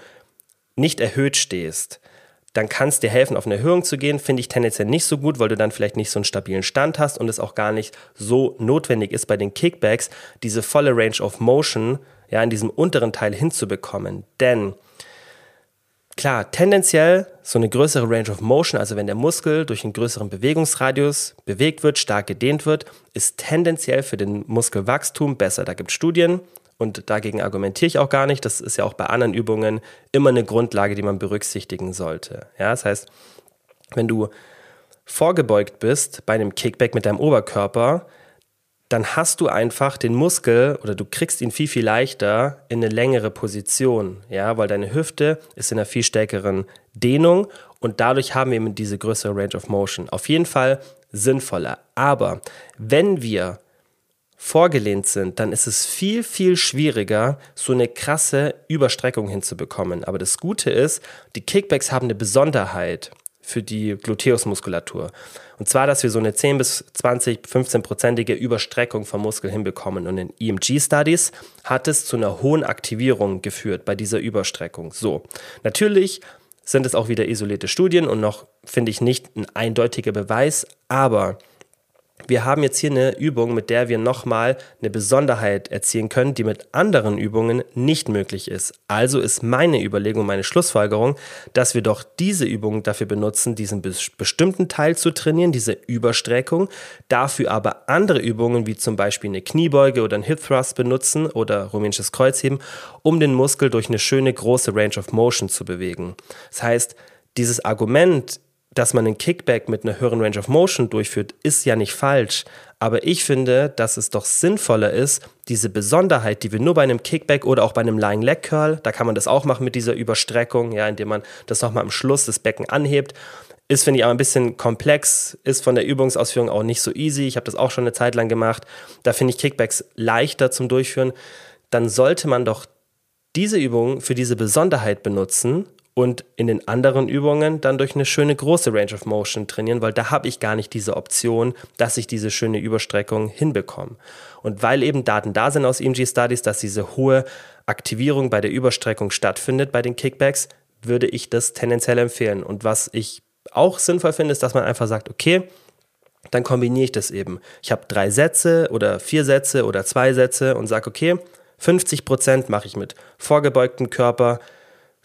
nicht erhöht stehst, dann kann es dir helfen, auf eine Erhöhung zu gehen. Finde ich tendenziell nicht so gut, weil du dann vielleicht nicht so einen stabilen Stand hast und es auch gar nicht so notwendig ist, bei den Kickbacks diese volle Range of Motion ja in diesem unteren Teil hinzubekommen. Denn Klar, tendenziell so eine größere Range of Motion, also wenn der Muskel durch einen größeren Bewegungsradius bewegt wird, stark gedehnt wird, ist tendenziell für den Muskelwachstum besser. Da gibt es Studien und dagegen argumentiere ich auch gar nicht. Das ist ja auch bei anderen Übungen immer eine Grundlage, die man berücksichtigen sollte. Ja, das heißt, wenn du vorgebeugt bist bei einem Kickback mit deinem Oberkörper, dann hast du einfach den Muskel oder du kriegst ihn viel, viel leichter in eine längere Position, ja, weil deine Hüfte ist in einer viel stärkeren Dehnung und dadurch haben wir eben diese größere Range of Motion. Auf jeden Fall sinnvoller. Aber wenn wir vorgelehnt sind, dann ist es viel, viel schwieriger, so eine krasse Überstreckung hinzubekommen. Aber das Gute ist, die Kickbacks haben eine Besonderheit für die Gluteusmuskulatur. Und zwar, dass wir so eine 10 bis 20, 15-prozentige Überstreckung vom Muskel hinbekommen. Und in EMG-Studies hat es zu einer hohen Aktivierung geführt bei dieser Überstreckung. So, natürlich sind es auch wieder isolierte Studien und noch, finde ich, nicht ein eindeutiger Beweis, aber wir haben jetzt hier eine Übung, mit der wir nochmal eine Besonderheit erzielen können, die mit anderen Übungen nicht möglich ist. Also ist meine Überlegung, meine Schlussfolgerung, dass wir doch diese Übung dafür benutzen, diesen bestimmten Teil zu trainieren, diese Überstreckung, dafür aber andere Übungen wie zum Beispiel eine Kniebeuge oder ein Hip Thrust benutzen oder rumänisches Kreuzheben, um den Muskel durch eine schöne große Range of Motion zu bewegen. Das heißt, dieses Argument, dass man einen Kickback mit einer höheren Range of Motion durchführt, ist ja nicht falsch. Aber ich finde, dass es doch sinnvoller ist, diese Besonderheit, die wir nur bei einem Kickback oder auch bei einem Lying Leg Curl, da kann man das auch machen mit dieser Überstreckung, ja, indem man das nochmal am Schluss des Becken anhebt. Ist, finde ich, aber ein bisschen komplex, ist von der Übungsausführung auch nicht so easy. Ich habe das auch schon eine Zeit lang gemacht. Da finde ich Kickbacks leichter zum Durchführen. Dann sollte man doch diese Übung für diese Besonderheit benutzen und in den anderen Übungen dann durch eine schöne große Range of Motion trainieren, weil da habe ich gar nicht diese Option, dass ich diese schöne Überstreckung hinbekomme. Und weil eben Daten da sind aus EMG Studies, dass diese hohe Aktivierung bei der Überstreckung stattfindet bei den Kickbacks, würde ich das tendenziell empfehlen. Und was ich auch sinnvoll finde, ist, dass man einfach sagt, okay, dann kombiniere ich das eben. Ich habe drei Sätze oder vier Sätze oder zwei Sätze und sage, okay, 50 Prozent mache ich mit vorgebeugtem Körper,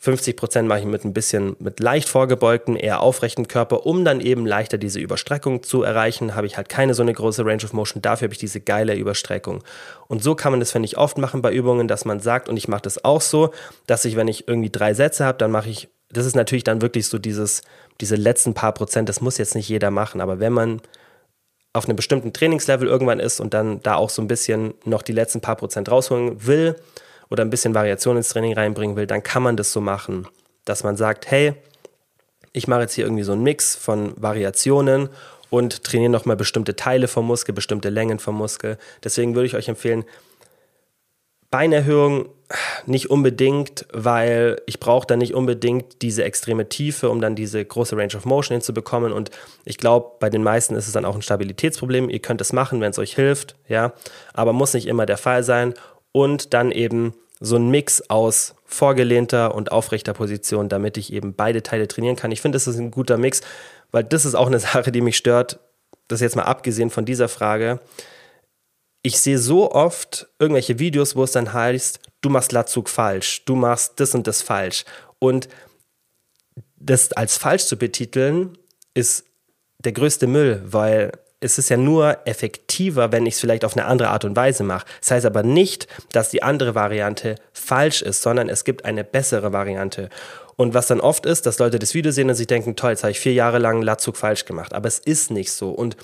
50 Prozent mache ich mit ein bisschen mit leicht vorgebeugten, eher aufrechten Körper, um dann eben leichter diese Überstreckung zu erreichen. Habe ich halt keine so eine große Range of Motion, dafür habe ich diese geile Überstreckung. Und so kann man das, finde ich, oft machen bei Übungen, dass man sagt, und ich mache das auch so, dass ich, wenn ich irgendwie drei Sätze habe, dann mache ich, das ist natürlich dann wirklich so dieses, diese letzten paar Prozent, das muss jetzt nicht jeder machen, aber wenn man auf einem bestimmten Trainingslevel irgendwann ist und dann da auch so ein bisschen noch die letzten paar Prozent rausholen will, oder ein bisschen Variation ins Training reinbringen will, dann kann man das so machen, dass man sagt, hey, ich mache jetzt hier irgendwie so einen Mix von Variationen und trainiere nochmal bestimmte Teile vom Muskel, bestimmte Längen vom Muskel. Deswegen würde ich euch empfehlen, Beinerhöhung nicht unbedingt, weil ich brauche dann nicht unbedingt diese extreme Tiefe, um dann diese große Range of Motion hinzubekommen. Und ich glaube, bei den meisten ist es dann auch ein Stabilitätsproblem. Ihr könnt es machen, wenn es euch hilft, ja, aber muss nicht immer der Fall sein und dann eben so ein Mix aus vorgelehnter und aufrechter Position, damit ich eben beide Teile trainieren kann. Ich finde, das ist ein guter Mix, weil das ist auch eine [LAUGHS] Sache, die mich stört. Das jetzt mal abgesehen von dieser Frage. Ich sehe so oft irgendwelche Videos, wo es dann heißt, du machst Latzug falsch, du machst das und das falsch. Und das als falsch zu betiteln, ist der größte Müll, weil es ist ja nur effektiver, wenn ich es vielleicht auf eine andere Art und Weise mache. Das heißt aber nicht, dass die andere Variante falsch ist, sondern es gibt eine bessere Variante. Und was dann oft ist, dass Leute das Video sehen und sich denken, toll, jetzt habe ich vier Jahre lang Latzug falsch gemacht. Aber es ist nicht so. Und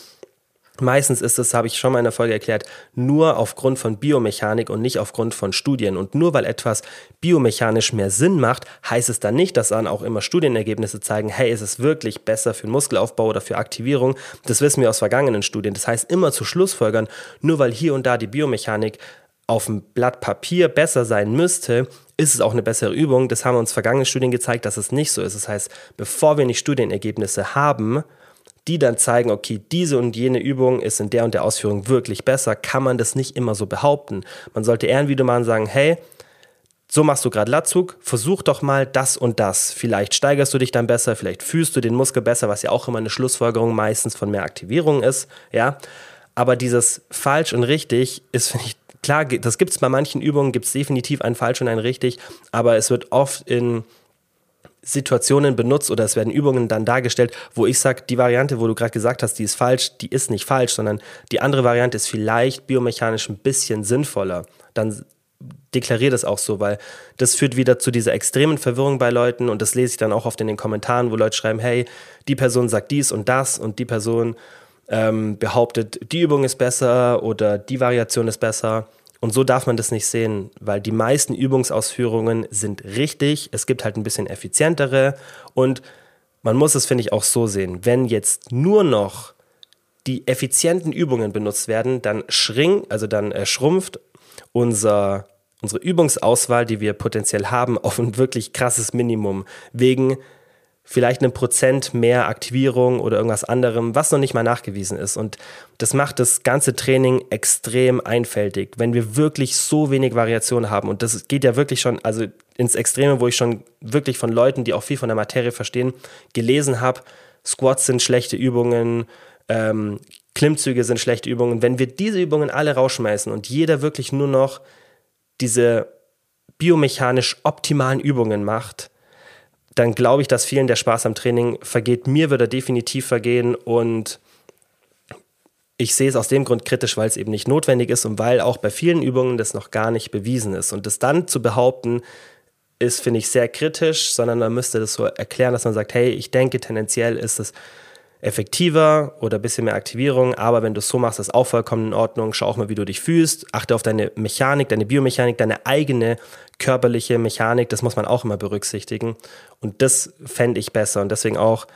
Meistens ist es, habe ich schon mal in der Folge erklärt, nur aufgrund von Biomechanik und nicht aufgrund von Studien. Und nur weil etwas biomechanisch mehr Sinn macht, heißt es dann nicht, dass dann auch immer Studienergebnisse zeigen, hey, ist es wirklich besser für Muskelaufbau oder für Aktivierung. Das wissen wir aus vergangenen Studien. Das heißt, immer zu Schlussfolgern, nur weil hier und da die Biomechanik auf dem Blatt Papier besser sein müsste, ist es auch eine bessere Übung. Das haben uns vergangene Studien gezeigt, dass es nicht so ist. Das heißt, bevor wir nicht Studienergebnisse haben, die dann zeigen, okay, diese und jene Übung ist in der und der Ausführung wirklich besser, kann man das nicht immer so behaupten. Man sollte eher ein Video machen und sagen, hey, so machst du gerade Latzug, versuch doch mal das und das. Vielleicht steigerst du dich dann besser, vielleicht fühlst du den Muskel besser, was ja auch immer eine Schlussfolgerung meistens von mehr Aktivierung ist, ja. Aber dieses falsch und richtig ist, finde ich, klar, das gibt es bei manchen Übungen, gibt es definitiv ein falsch und ein richtig, aber es wird oft in Situationen benutzt oder es werden Übungen dann dargestellt, wo ich sage, die Variante, wo du gerade gesagt hast, die ist falsch, die ist nicht falsch, sondern die andere Variante ist vielleicht biomechanisch ein bisschen sinnvoller. Dann deklariere das auch so, weil das führt wieder zu dieser extremen Verwirrung bei Leuten und das lese ich dann auch oft in den Kommentaren, wo Leute schreiben, hey, die Person sagt dies und das und die Person ähm, behauptet, die Übung ist besser oder die Variation ist besser. Und so darf man das nicht sehen, weil die meisten Übungsausführungen sind richtig. Es gibt halt ein bisschen effizientere und man muss es, finde ich, auch so sehen. Wenn jetzt nur noch die effizienten Übungen benutzt werden, dann schrinkt, also dann äh, schrumpft unser, unsere Übungsauswahl, die wir potenziell haben, [LAUGHS] auf ein wirklich krasses Minimum. Wegen vielleicht einem Prozent mehr Aktivierung oder irgendwas anderem, was noch nicht mal nachgewiesen ist. Und das macht das ganze Training extrem einfältig, wenn wir wirklich so wenig Variation haben. Und das geht ja wirklich schon, also ins Extreme, wo ich schon wirklich von Leuten, die auch viel von der Materie verstehen, gelesen habe, Squats sind schlechte Übungen, ähm, Klimmzüge sind schlechte Übungen. Wenn wir diese Übungen alle rausschmeißen und jeder wirklich nur noch diese biomechanisch optimalen Übungen macht, dann glaube ich, dass vielen der Spaß am Training vergeht. Mir würde er definitiv vergehen und ich sehe es aus dem Grund kritisch, weil es eben nicht notwendig ist und weil auch bei vielen Übungen das noch gar nicht bewiesen ist. Und das dann zu behaupten, ist, finde ich, sehr kritisch, sondern man müsste das so erklären, dass man sagt, hey, ich denke, tendenziell ist es effektiver oder ein bisschen mehr Aktivierung, aber wenn du es so machst, ist auch vollkommen in Ordnung. Schau auch mal, wie du dich fühlst. Achte auf deine Mechanik, deine Biomechanik, deine eigene körperliche Mechanik. Das muss man auch immer berücksichtigen. Und das fände ich besser. Und deswegen auch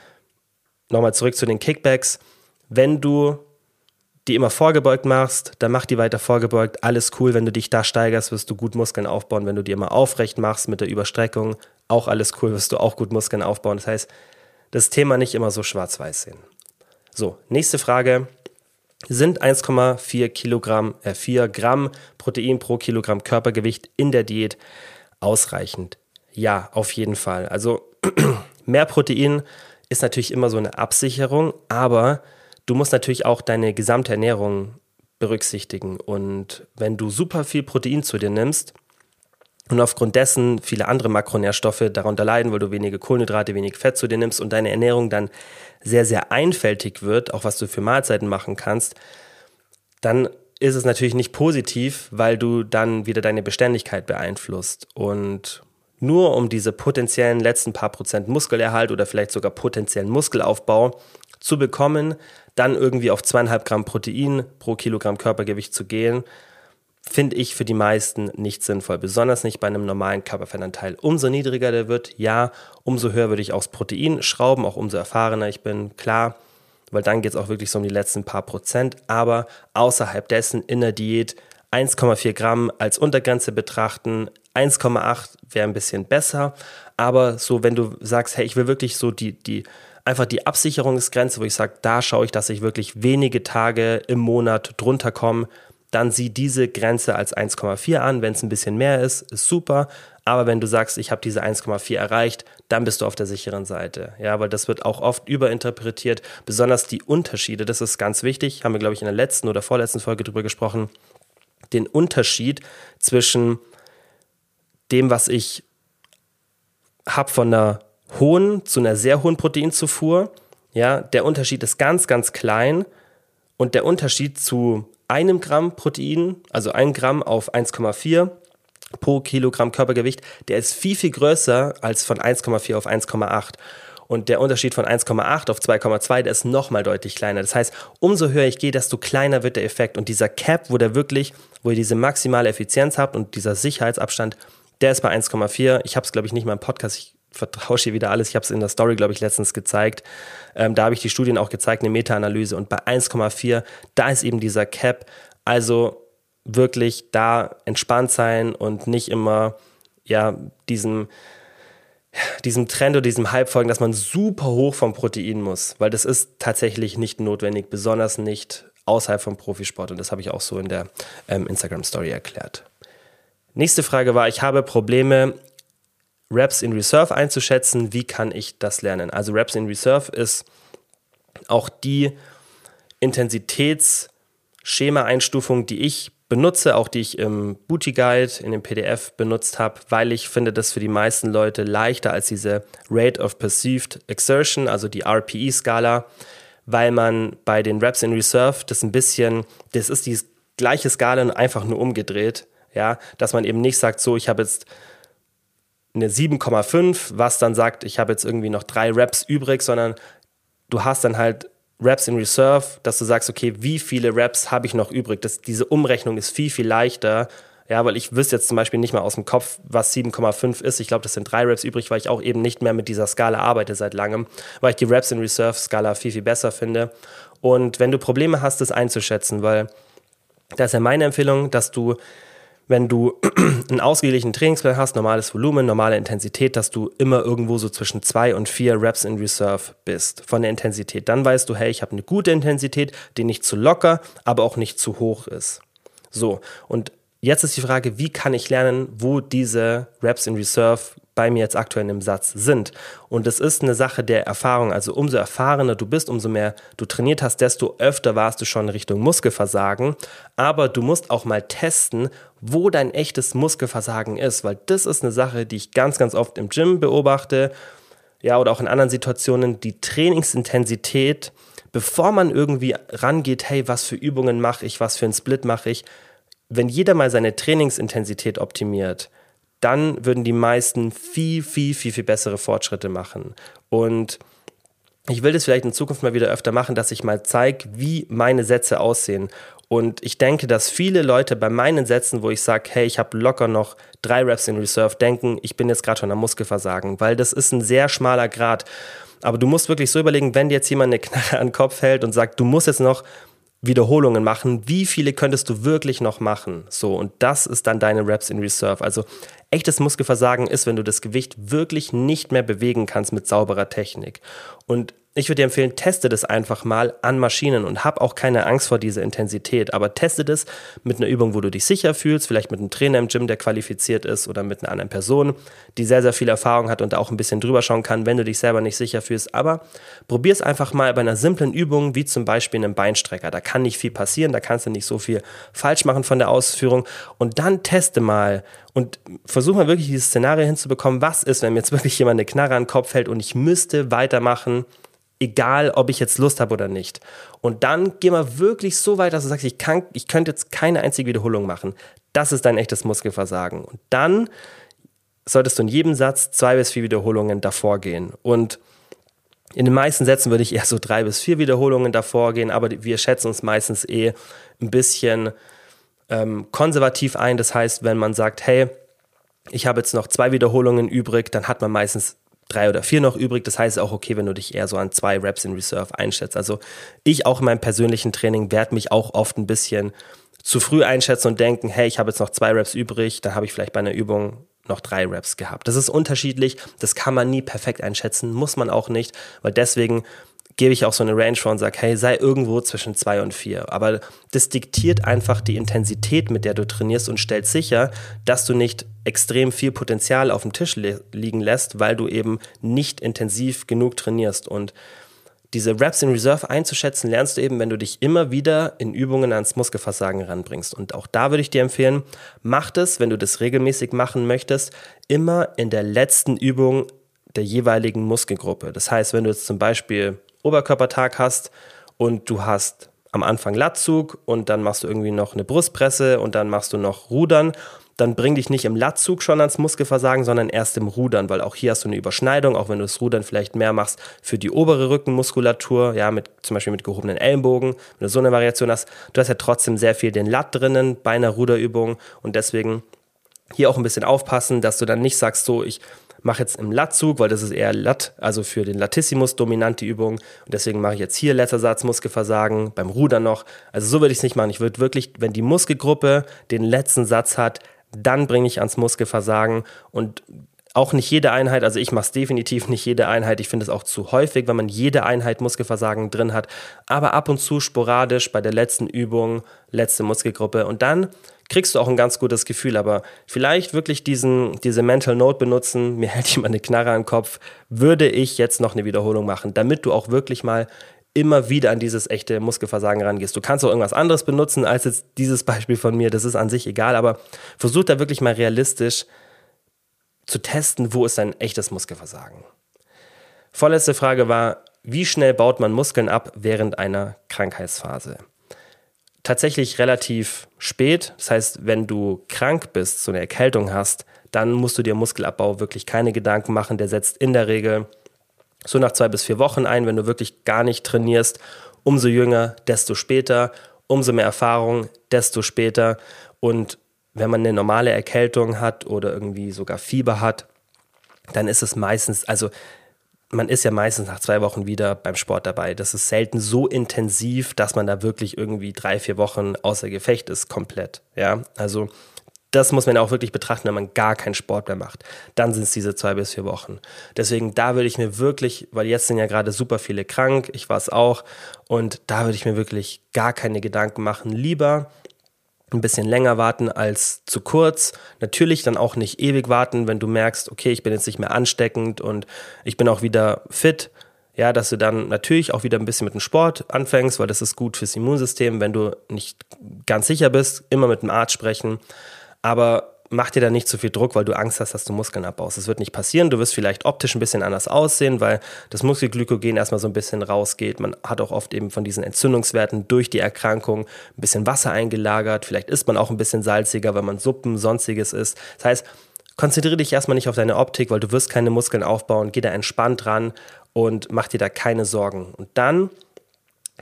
nochmal zurück zu den Kickbacks. Wenn du die immer vorgebeugt machst, dann mach die weiter vorgebeugt. Alles cool. Wenn du dich da steigerst, wirst du gut Muskeln aufbauen. Wenn du die immer aufrecht machst mit der Überstreckung, auch alles cool, wirst du auch gut Muskeln aufbauen. Das heißt, das Thema nicht immer so schwarz-weiß sehen. So, nächste Frage. Sind 1,4 Kilogramm, äh 4 Gramm Protein pro Kilogramm Körpergewicht in der Diät ausreichend? Ja, auf jeden Fall. Also [CLEARS THROAT] mehr Protein ist natürlich immer so eine Absicherung, aber du musst natürlich auch deine gesamte Ernährung berücksichtigen. Und wenn du super viel Protein zu dir nimmst, und aufgrund dessen viele andere Makronährstoffe darunter leiden, weil du wenige Kohlenhydrate, wenig Fett zu dir nimmst und deine Ernährung dann sehr, sehr einfältig wird, auch was du für Mahlzeiten machen kannst, dann ist es natürlich nicht positiv, weil du dann wieder deine Beständigkeit beeinflusst. Und nur um diese potenziellen letzten paar Prozent Muskelerhalt oder vielleicht sogar potenziellen Muskelaufbau zu bekommen, dann irgendwie auf zweieinhalb Gramm Protein pro Kilogramm Körpergewicht zu gehen, finde ich für die meisten nicht sinnvoll, besonders nicht bei einem normalen Körperfettanteil. Umso niedriger der wird, ja, umso höher würde ich aufs Protein schrauben, auch umso erfahrener ich bin, klar, weil dann geht es auch wirklich so um die letzten paar Prozent, aber außerhalb dessen in der Diät 1,4 Gramm als Untergrenze betrachten, 1,8 wäre ein bisschen besser, aber so, wenn du sagst, hey, ich will wirklich so die, die, einfach die Absicherungsgrenze, wo ich sage, da schaue ich, dass ich wirklich wenige Tage im Monat drunter komme, dann sieh diese Grenze als 1,4 an. Wenn es ein bisschen mehr ist, ist super. Aber wenn du sagst, ich habe diese 1,4 erreicht, dann bist du auf der sicheren Seite. Ja, weil das wird auch oft überinterpretiert. Besonders die Unterschiede, das ist ganz wichtig. Haben wir, glaube ich, in der letzten oder vorletzten Folge drüber gesprochen. Den Unterschied zwischen dem, was ich habe von einer hohen zu einer sehr hohen Proteinzufuhr. Ja, der Unterschied ist ganz, ganz klein. Und der Unterschied zu einem Gramm Protein, also ein Gramm auf 1,4 pro Kilogramm Körpergewicht, der ist viel, viel größer als von 1,4 auf 1,8. Und der Unterschied von 1,8 auf 2,2, der ist nochmal deutlich kleiner. Das heißt, umso höher ich gehe, desto kleiner wird der Effekt. Und dieser Cap, wo der wirklich, wo ihr diese maximale Effizienz habt und dieser Sicherheitsabstand, der ist bei 1,4. Ich habe es, glaube ich, nicht mal im Podcast. Ich vertausche wieder alles. Ich habe es in der Story, glaube ich, letztens gezeigt. Ähm, da habe ich die Studien auch gezeigt, eine Meta-Analyse. Und bei 1,4, da ist eben dieser Cap. Also wirklich da entspannt sein und nicht immer ja diesem diesem Trend oder diesem Hype folgen, dass man super hoch vom Protein muss, weil das ist tatsächlich nicht notwendig, besonders nicht außerhalb vom Profisport und das habe ich auch so in der ähm, Instagram Story erklärt. Nächste Frage war, ich habe Probleme Reps in Reserve einzuschätzen, wie kann ich das lernen? Also Reps in Reserve ist auch die Intensitätsschema-Einstufung, die ich benutze, auch die ich im Booty Guide in dem PDF benutzt habe, weil ich finde das für die meisten Leute leichter als diese Rate of Perceived Exertion, also die RPE-Skala, weil man bei den Reps in Reserve das ein bisschen, das ist die gleiche Skala einfach nur umgedreht, ja, dass man eben nicht sagt, so, ich habe jetzt eine 7,5, was dann sagt, ich habe jetzt irgendwie noch drei Reps übrig, sondern du hast dann halt Reps in Reserve, dass du sagst, okay, wie viele Reps habe ich noch übrig? Das, diese Umrechnung ist viel, viel leichter. Ja, weil ich wüsste jetzt zum Beispiel nicht mal aus dem Kopf, was 7,5 ist. Ich glaube, das sind drei Reps übrig, weil ich auch eben nicht mehr mit dieser Skala arbeite seit langem, weil ich die Reps in Reserve Skala viel, viel besser finde. Und wenn du Probleme hast, das einzuschätzen, weil da ist ja meine Empfehlung, dass du wenn du [CLEARS THROAT] einen ausgeglichenen Trainingsplan hast, normales Volumen, normale Intensität, dass du immer irgendwo so zwischen zwei und vier Reps in Reserve bist von der Intensität. Dann weißt du, hey, ich habe eine gute Intensität, die nicht zu locker, aber auch nicht zu hoch ist. So, und jetzt ist die Frage, wie kann ich lernen, wo diese Reps in Reserve bei mir jetzt aktuell im Satz sind. Und es ist eine Sache der Erfahrung. Also umso erfahrener du bist, umso mehr du trainiert hast, desto öfter warst du schon Richtung Muskelversagen. Aber du musst auch mal testen, wo dein echtes Muskelversagen ist, weil das ist eine Sache, die ich ganz, ganz oft im Gym beobachte. Ja, oder auch in anderen Situationen, die Trainingsintensität, bevor man irgendwie rangeht, hey, was für Übungen mache ich, was für einen Split mache ich, wenn jeder mal seine Trainingsintensität optimiert, dann würden die meisten viel, viel, viel, viel bessere Fortschritte machen. Und ich will das vielleicht in Zukunft mal wieder öfter machen, dass ich mal zeige, wie meine Sätze aussehen. Und ich denke, dass viele Leute bei meinen Sätzen, wo ich sage, hey, ich habe locker noch drei Reps in Reserve, denken, ich bin jetzt gerade schon am Muskelversagen, weil das ist ein sehr schmaler Grad. Aber du musst wirklich so überlegen, wenn dir jetzt jemand eine Knarre an den Kopf hält und sagt, du musst jetzt noch Wiederholungen machen, wie viele könntest du wirklich noch machen? So, und das ist dann deine Reps in Reserve. Also Echtes Muskelversagen ist, wenn du das Gewicht wirklich nicht mehr bewegen kannst mit sauberer Technik. Und ich würde dir empfehlen, teste das einfach mal an Maschinen und hab auch keine Angst vor dieser Intensität. Aber teste das mit einer Übung, wo du dich sicher fühlst, vielleicht mit einem Trainer im Gym, der qualifiziert ist oder mit einer anderen Person, die sehr, sehr viel Erfahrung hat und da auch ein bisschen drüber schauen kann, wenn du dich selber nicht sicher fühlst. Aber probier es einfach mal bei einer simplen Übung, wie zum Beispiel einem Beinstrecker. Da kann nicht viel passieren, da kannst du nicht so viel falsch machen von der Ausführung. Und dann teste mal und versuch mal wirklich dieses Szenario hinzubekommen, was ist, wenn mir jetzt wirklich jemand eine Knarre an den Kopf hält und ich müsste weitermachen egal ob ich jetzt Lust habe oder nicht. Und dann geh mal wirklich so weit, dass du sagst, ich, kann, ich könnte jetzt keine einzige Wiederholung machen. Das ist dein echtes Muskelversagen. Und dann solltest du in jedem Satz zwei bis vier Wiederholungen davor gehen. Und in den meisten Sätzen würde ich eher so drei bis vier Wiederholungen davor gehen, aber wir schätzen uns meistens eh ein bisschen ähm, konservativ ein. Das heißt, wenn man sagt, hey, ich habe jetzt noch zwei Wiederholungen übrig, dann hat man meistens drei oder vier noch übrig. Das heißt auch okay, wenn du dich eher so an zwei Reps in Reserve einschätzt. Also ich auch in meinem persönlichen Training werde mich auch oft ein bisschen zu früh einschätzen und denken, hey, ich habe jetzt noch zwei Reps übrig, dann habe ich vielleicht bei einer Übung noch drei Reps gehabt. Das ist unterschiedlich, das kann man nie perfekt einschätzen, muss man auch nicht, weil deswegen gebe ich auch so eine Range vor und sage, hey, sei irgendwo zwischen zwei und vier. Aber das diktiert einfach die Intensität, mit der du trainierst und stellt sicher, dass du nicht extrem viel Potenzial auf dem Tisch liegen lässt, weil du eben nicht intensiv genug trainierst. Und diese Reps in Reserve einzuschätzen, lernst du eben, wenn du dich immer wieder in Übungen ans Muskelversagen ranbringst. Und auch da würde ich dir empfehlen, mach das, wenn du das regelmäßig machen möchtest, immer in der letzten Übung der jeweiligen Muskelgruppe. Das heißt, wenn du jetzt zum Beispiel Oberkörpertag hast und du hast am Anfang Latzug und dann machst du irgendwie noch eine Brustpresse und dann machst du noch Rudern, dann bring dich nicht im Latzug schon ans Muskelversagen, sondern erst im Rudern, weil auch hier hast du eine Überschneidung, auch wenn du das Rudern vielleicht mehr machst für die obere Rückenmuskulatur, ja, mit, zum Beispiel mit gehobenen Ellenbogen, wenn du so eine Variation hast, du hast ja trotzdem sehr viel den Latt drinnen bei einer Ruderübung und deswegen hier auch ein bisschen aufpassen, dass du dann nicht sagst, so, ich mache jetzt im Latzug, weil das ist eher Lat, also für den Latissimus dominant die Übung. Und deswegen mache ich jetzt hier letzter Satz Muskelversagen, beim Rudern noch. Also so würde ich es nicht machen. Ich würde wirklich, wenn die Muskelgruppe den letzten Satz hat, dann bringe ich ans Muskelversagen und auch nicht jede Einheit, also ich mache es definitiv nicht jede Einheit. Ich finde es auch zu häufig, wenn man jede Einheit Muskelversagen drin hat. Aber ab und zu sporadisch bei der letzten Übung, letzte Muskelgruppe. Und dann kriegst du auch ein ganz gutes Gefühl. Aber vielleicht wirklich diesen, diese Mental Note benutzen. Mir hält jemand eine Knarre am Kopf. Würde ich jetzt noch eine Wiederholung machen, damit du auch wirklich mal immer wieder an dieses echte Muskelversagen rangehst. Du kannst auch irgendwas anderes benutzen als jetzt dieses Beispiel von mir. Das ist an sich egal. Aber versuch da wirklich mal realistisch zu testen, wo ist ein echtes Muskelversagen. Vorletzte Frage war, wie schnell baut man Muskeln ab während einer Krankheitsphase? Tatsächlich relativ spät. Das heißt, wenn du krank bist, so eine Erkältung hast, dann musst du dir Muskelabbau wirklich keine Gedanken machen. Der setzt in der Regel so nach zwei bis vier Wochen ein, wenn du wirklich gar nicht trainierst. Umso jünger, desto später. Umso mehr Erfahrung, desto später. Und wenn man eine normale Erkältung hat oder irgendwie sogar Fieber hat, dann ist es meistens, also man ist ja meistens nach zwei Wochen wieder beim Sport dabei. Das ist selten so intensiv, dass man da wirklich irgendwie drei, vier Wochen außer Gefecht ist, komplett. Ja, also das muss man auch wirklich betrachten, wenn man gar keinen Sport mehr macht. Dann sind es diese zwei bis vier Wochen. Deswegen, da würde ich mir wirklich, weil jetzt sind ja gerade super viele krank, ich war es auch, und da würde ich mir wirklich gar keine Gedanken machen. Lieber ein bisschen länger warten als zu kurz. Natürlich dann auch nicht ewig warten, wenn du merkst, okay, ich bin jetzt nicht mehr ansteckend und ich bin auch wieder fit. Ja, dass du dann natürlich auch wieder ein bisschen mit dem Sport anfängst, weil das ist gut fürs Immunsystem. Wenn du nicht ganz sicher bist, immer mit dem Arzt sprechen. Aber mach dir da nicht zu viel Druck, weil du Angst hast, dass du Muskeln abbaust. Das wird nicht passieren. Du wirst vielleicht optisch ein bisschen anders aussehen, weil das Muskelglykogen erstmal so ein bisschen rausgeht. Man hat auch oft eben von diesen Entzündungswerten durch die Erkrankung ein bisschen Wasser eingelagert. Vielleicht ist man auch ein bisschen salziger, weil man Suppen, sonstiges isst. Das heißt, konzentriere dich erstmal nicht auf deine Optik, weil du wirst keine Muskeln aufbauen. Geh da entspannt ran und mach dir da keine Sorgen. Und dann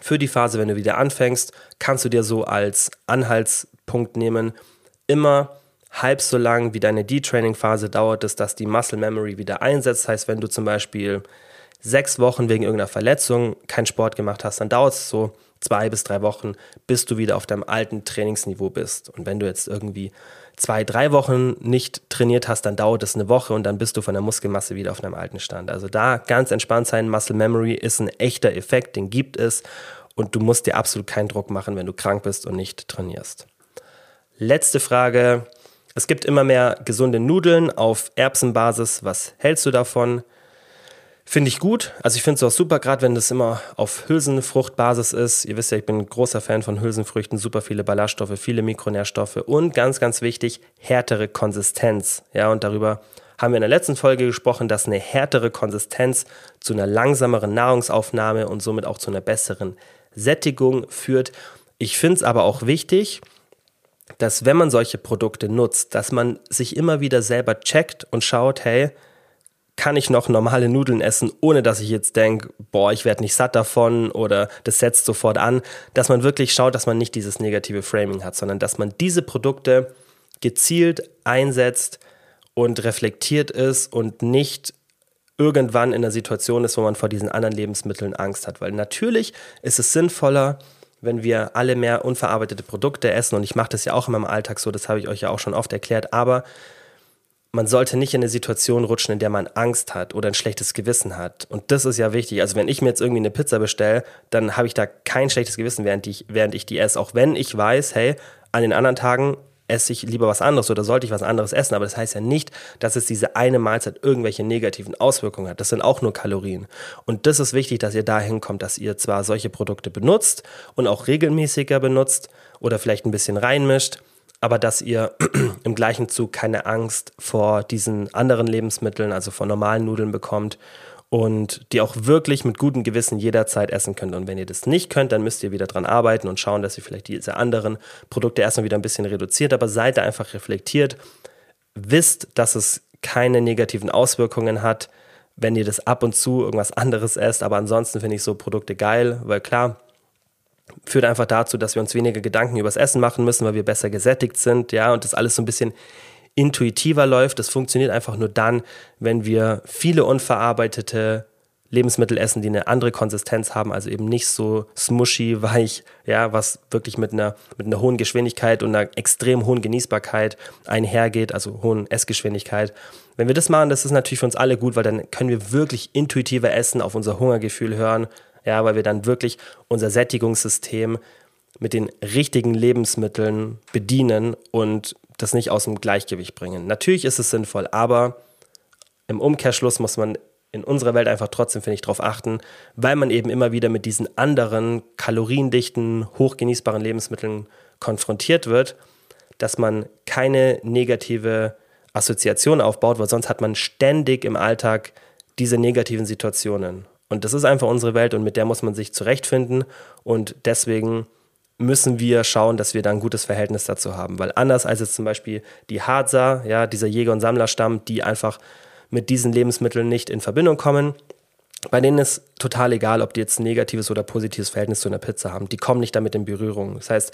für die Phase, wenn du wieder anfängst, kannst du dir so als Anhaltspunkt nehmen, immer halb so lang wie deine D-Training-Phase dauert es, dass die Muscle Memory wieder einsetzt. Das heißt, wenn du zum Beispiel sechs Wochen wegen irgendeiner Verletzung keinen Sport gemacht hast, dann dauert es so zwei bis drei Wochen, bis du wieder auf deinem alten Trainingsniveau bist. Und wenn du jetzt irgendwie zwei, drei Wochen nicht trainiert hast, dann dauert es eine Woche und dann bist du von der Muskelmasse wieder auf deinem alten Stand. Also da ganz entspannt sein. Muscle Memory ist ein echter Effekt, den gibt es und du musst dir absolut keinen Druck machen, wenn du krank bist und nicht trainierst. Letzte Frage. Es gibt immer mehr gesunde Nudeln auf Erbsenbasis. Was hältst du davon? Finde ich gut. Also ich finde es auch super, gerade wenn das immer auf Hülsenfruchtbasis ist. Ihr wisst ja, ich bin ein großer Fan von Hülsenfrüchten, super viele Ballaststoffe, viele Mikronährstoffe und ganz, ganz wichtig, härtere Konsistenz. Ja, und darüber haben wir in der letzten Folge gesprochen, dass eine härtere Konsistenz zu einer langsameren Nahrungsaufnahme und somit auch zu einer besseren Sättigung führt. Ich finde es aber auch wichtig, dass wenn man solche Produkte nutzt, dass man sich immer wieder selber checkt und schaut, hey, kann ich noch normale Nudeln essen, ohne dass ich jetzt denke, boah, ich werde nicht satt davon oder das setzt sofort an, dass man wirklich schaut, dass man nicht dieses negative Framing hat, sondern dass man diese Produkte gezielt einsetzt und reflektiert ist und nicht irgendwann in einer Situation ist, wo man vor diesen anderen Lebensmitteln Angst hat. Weil natürlich ist es sinnvoller, wenn wir alle mehr unverarbeitete Produkte essen. Und ich mache das ja auch in meinem Alltag so, das habe ich euch ja auch schon oft erklärt. Aber man sollte nicht in eine Situation rutschen, in der man Angst hat oder ein schlechtes Gewissen hat. Und das ist ja wichtig. Also wenn ich mir jetzt irgendwie eine Pizza bestelle, dann habe ich da kein schlechtes Gewissen, während ich, während ich die esse. Auch wenn ich weiß, hey, an den anderen Tagen esse ich lieber was anderes oder sollte ich was anderes essen. Aber das heißt ja nicht, dass es diese eine Mahlzeit irgendwelche negativen Auswirkungen hat. Das sind auch nur Kalorien. Und das ist wichtig, dass ihr dahin kommt, dass ihr zwar solche Produkte benutzt und auch regelmäßiger benutzt oder vielleicht ein bisschen reinmischt, aber dass ihr [CLEARS THROAT] im gleichen Zug keine Angst vor diesen anderen Lebensmitteln, also vor normalen Nudeln bekommt und die auch wirklich mit gutem Gewissen jederzeit essen könnt. Und wenn ihr das nicht könnt, dann müsst ihr wieder dran arbeiten und schauen, dass ihr vielleicht diese anderen Produkte erstmal wieder ein bisschen reduziert, aber seid da einfach reflektiert, wisst, dass es keine negativen Auswirkungen hat, wenn ihr das ab und zu irgendwas anderes esst, aber ansonsten finde ich so Produkte geil, weil klar, führt einfach dazu, dass wir uns weniger Gedanken übers Essen machen müssen, weil wir besser gesättigt sind, ja, und das alles so ein bisschen intuitiver läuft. Das funktioniert einfach nur dann, wenn wir viele unverarbeitete Lebensmittel essen, die eine andere Konsistenz haben, also eben nicht so smushy, [LAUGHS] weich, ja, was wirklich mit einer, mit einer hohen Geschwindigkeit und einer extrem hohen Genießbarkeit einhergeht, also hohen Essgeschwindigkeit. Wenn wir das machen, das ist natürlich für uns alle gut, weil dann können wir wirklich intuitiver essen, auf unser Hungergefühl hören, ja, weil wir dann wirklich unser Sättigungssystem mit den richtigen Lebensmitteln bedienen und das nicht aus dem Gleichgewicht bringen. Natürlich ist es sinnvoll, aber im Umkehrschluss muss man in unserer Welt einfach trotzdem, finde ich, darauf achten, weil man eben immer wieder mit diesen anderen kaloriendichten, hochgenießbaren Lebensmitteln konfrontiert wird, dass man keine negative Assoziation aufbaut, weil sonst hat man ständig im Alltag diese negativen Situationen. Und das ist einfach unsere Welt und mit der muss man sich zurechtfinden und deswegen müssen wir schauen, dass wir da ein gutes Verhältnis dazu haben. Weil anders als jetzt zum Beispiel die Hadza, ja, dieser Jäger- und Sammlerstamm, die einfach mit diesen Lebensmitteln nicht in Verbindung kommen. Bei denen ist total egal, ob die jetzt ein negatives oder positives Verhältnis zu einer Pizza haben. Die kommen nicht damit in Berührung. Das heißt,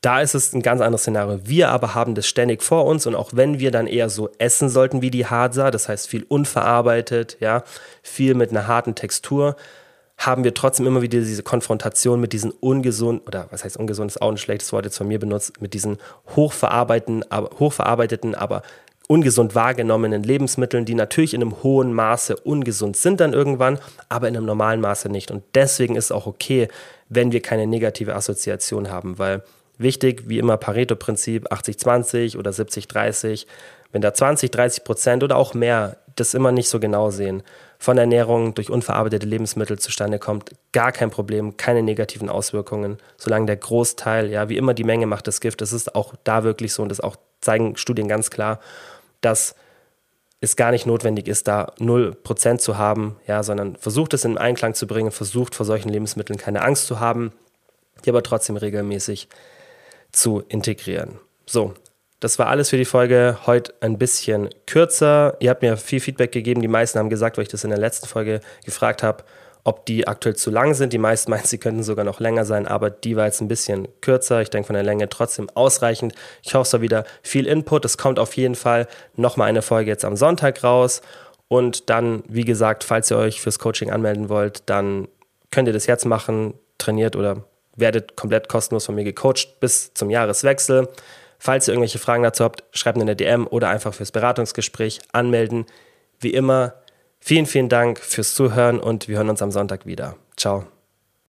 da ist es ein ganz anderes Szenario. Wir aber haben das ständig vor uns und auch wenn wir dann eher so essen sollten wie die Hadza, das heißt viel unverarbeitet, ja, viel mit einer harten Textur, haben wir trotzdem immer wieder diese Konfrontation mit diesen ungesunden, oder was heißt ungesund, ist auch ein schlechtes Wort jetzt von mir benutzt, mit diesen hochverarbeiteten, aber, hochverarbeiteten, aber ungesund wahrgenommenen Lebensmitteln, die natürlich in einem hohen Maße ungesund sind dann irgendwann, aber in einem normalen Maße nicht. Und deswegen ist es auch okay, wenn wir keine negative Assoziation haben, weil wichtig, wie immer Pareto-Prinzip, 80-20 oder 70-30, wenn da 20, 30 Prozent oder auch mehr das immer nicht so genau sehen, von Ernährung durch unverarbeitete Lebensmittel zustande kommt, gar kein Problem, keine negativen Auswirkungen, solange der Großteil, ja, wie immer die Menge macht das Gift, das ist auch da wirklich so und das auch zeigen Studien ganz klar dass es gar nicht notwendig ist, da 0% zu haben, ja, sondern versucht es in Einklang zu bringen, versucht vor solchen Lebensmitteln keine Angst zu haben, die aber trotzdem regelmäßig zu integrieren. So, das war alles für die Folge. Heute ein bisschen kürzer. Ihr habt mir viel Feedback gegeben. Die meisten haben gesagt, weil ich das in der letzten Folge gefragt habe, ob die aktuell zu lang sind. Die meisten [LAUGHS] meinen, sie könnten sogar noch länger sein, aber die war jetzt ein bisschen kürzer. Ich denke von der Länge trotzdem ausreichend. Ich hoffe, es war wieder viel Input. Es kommt auf jeden Fall nochmal eine Folge jetzt am Sonntag raus. Und dann, wie gesagt, falls ihr euch fürs Coaching anmelden wollt, dann könnt ihr das jetzt machen, trainiert oder werdet komplett kostenlos von mir gecoacht bis zum Jahreswechsel. Falls ihr irgendwelche Fragen dazu habt, schreibt mir eine DM oder einfach fürs Beratungsgespräch anmelden. Wie immer, Vielen, vielen Dank fürs Zuhören und wir hören uns am Sonntag wieder. Ciao.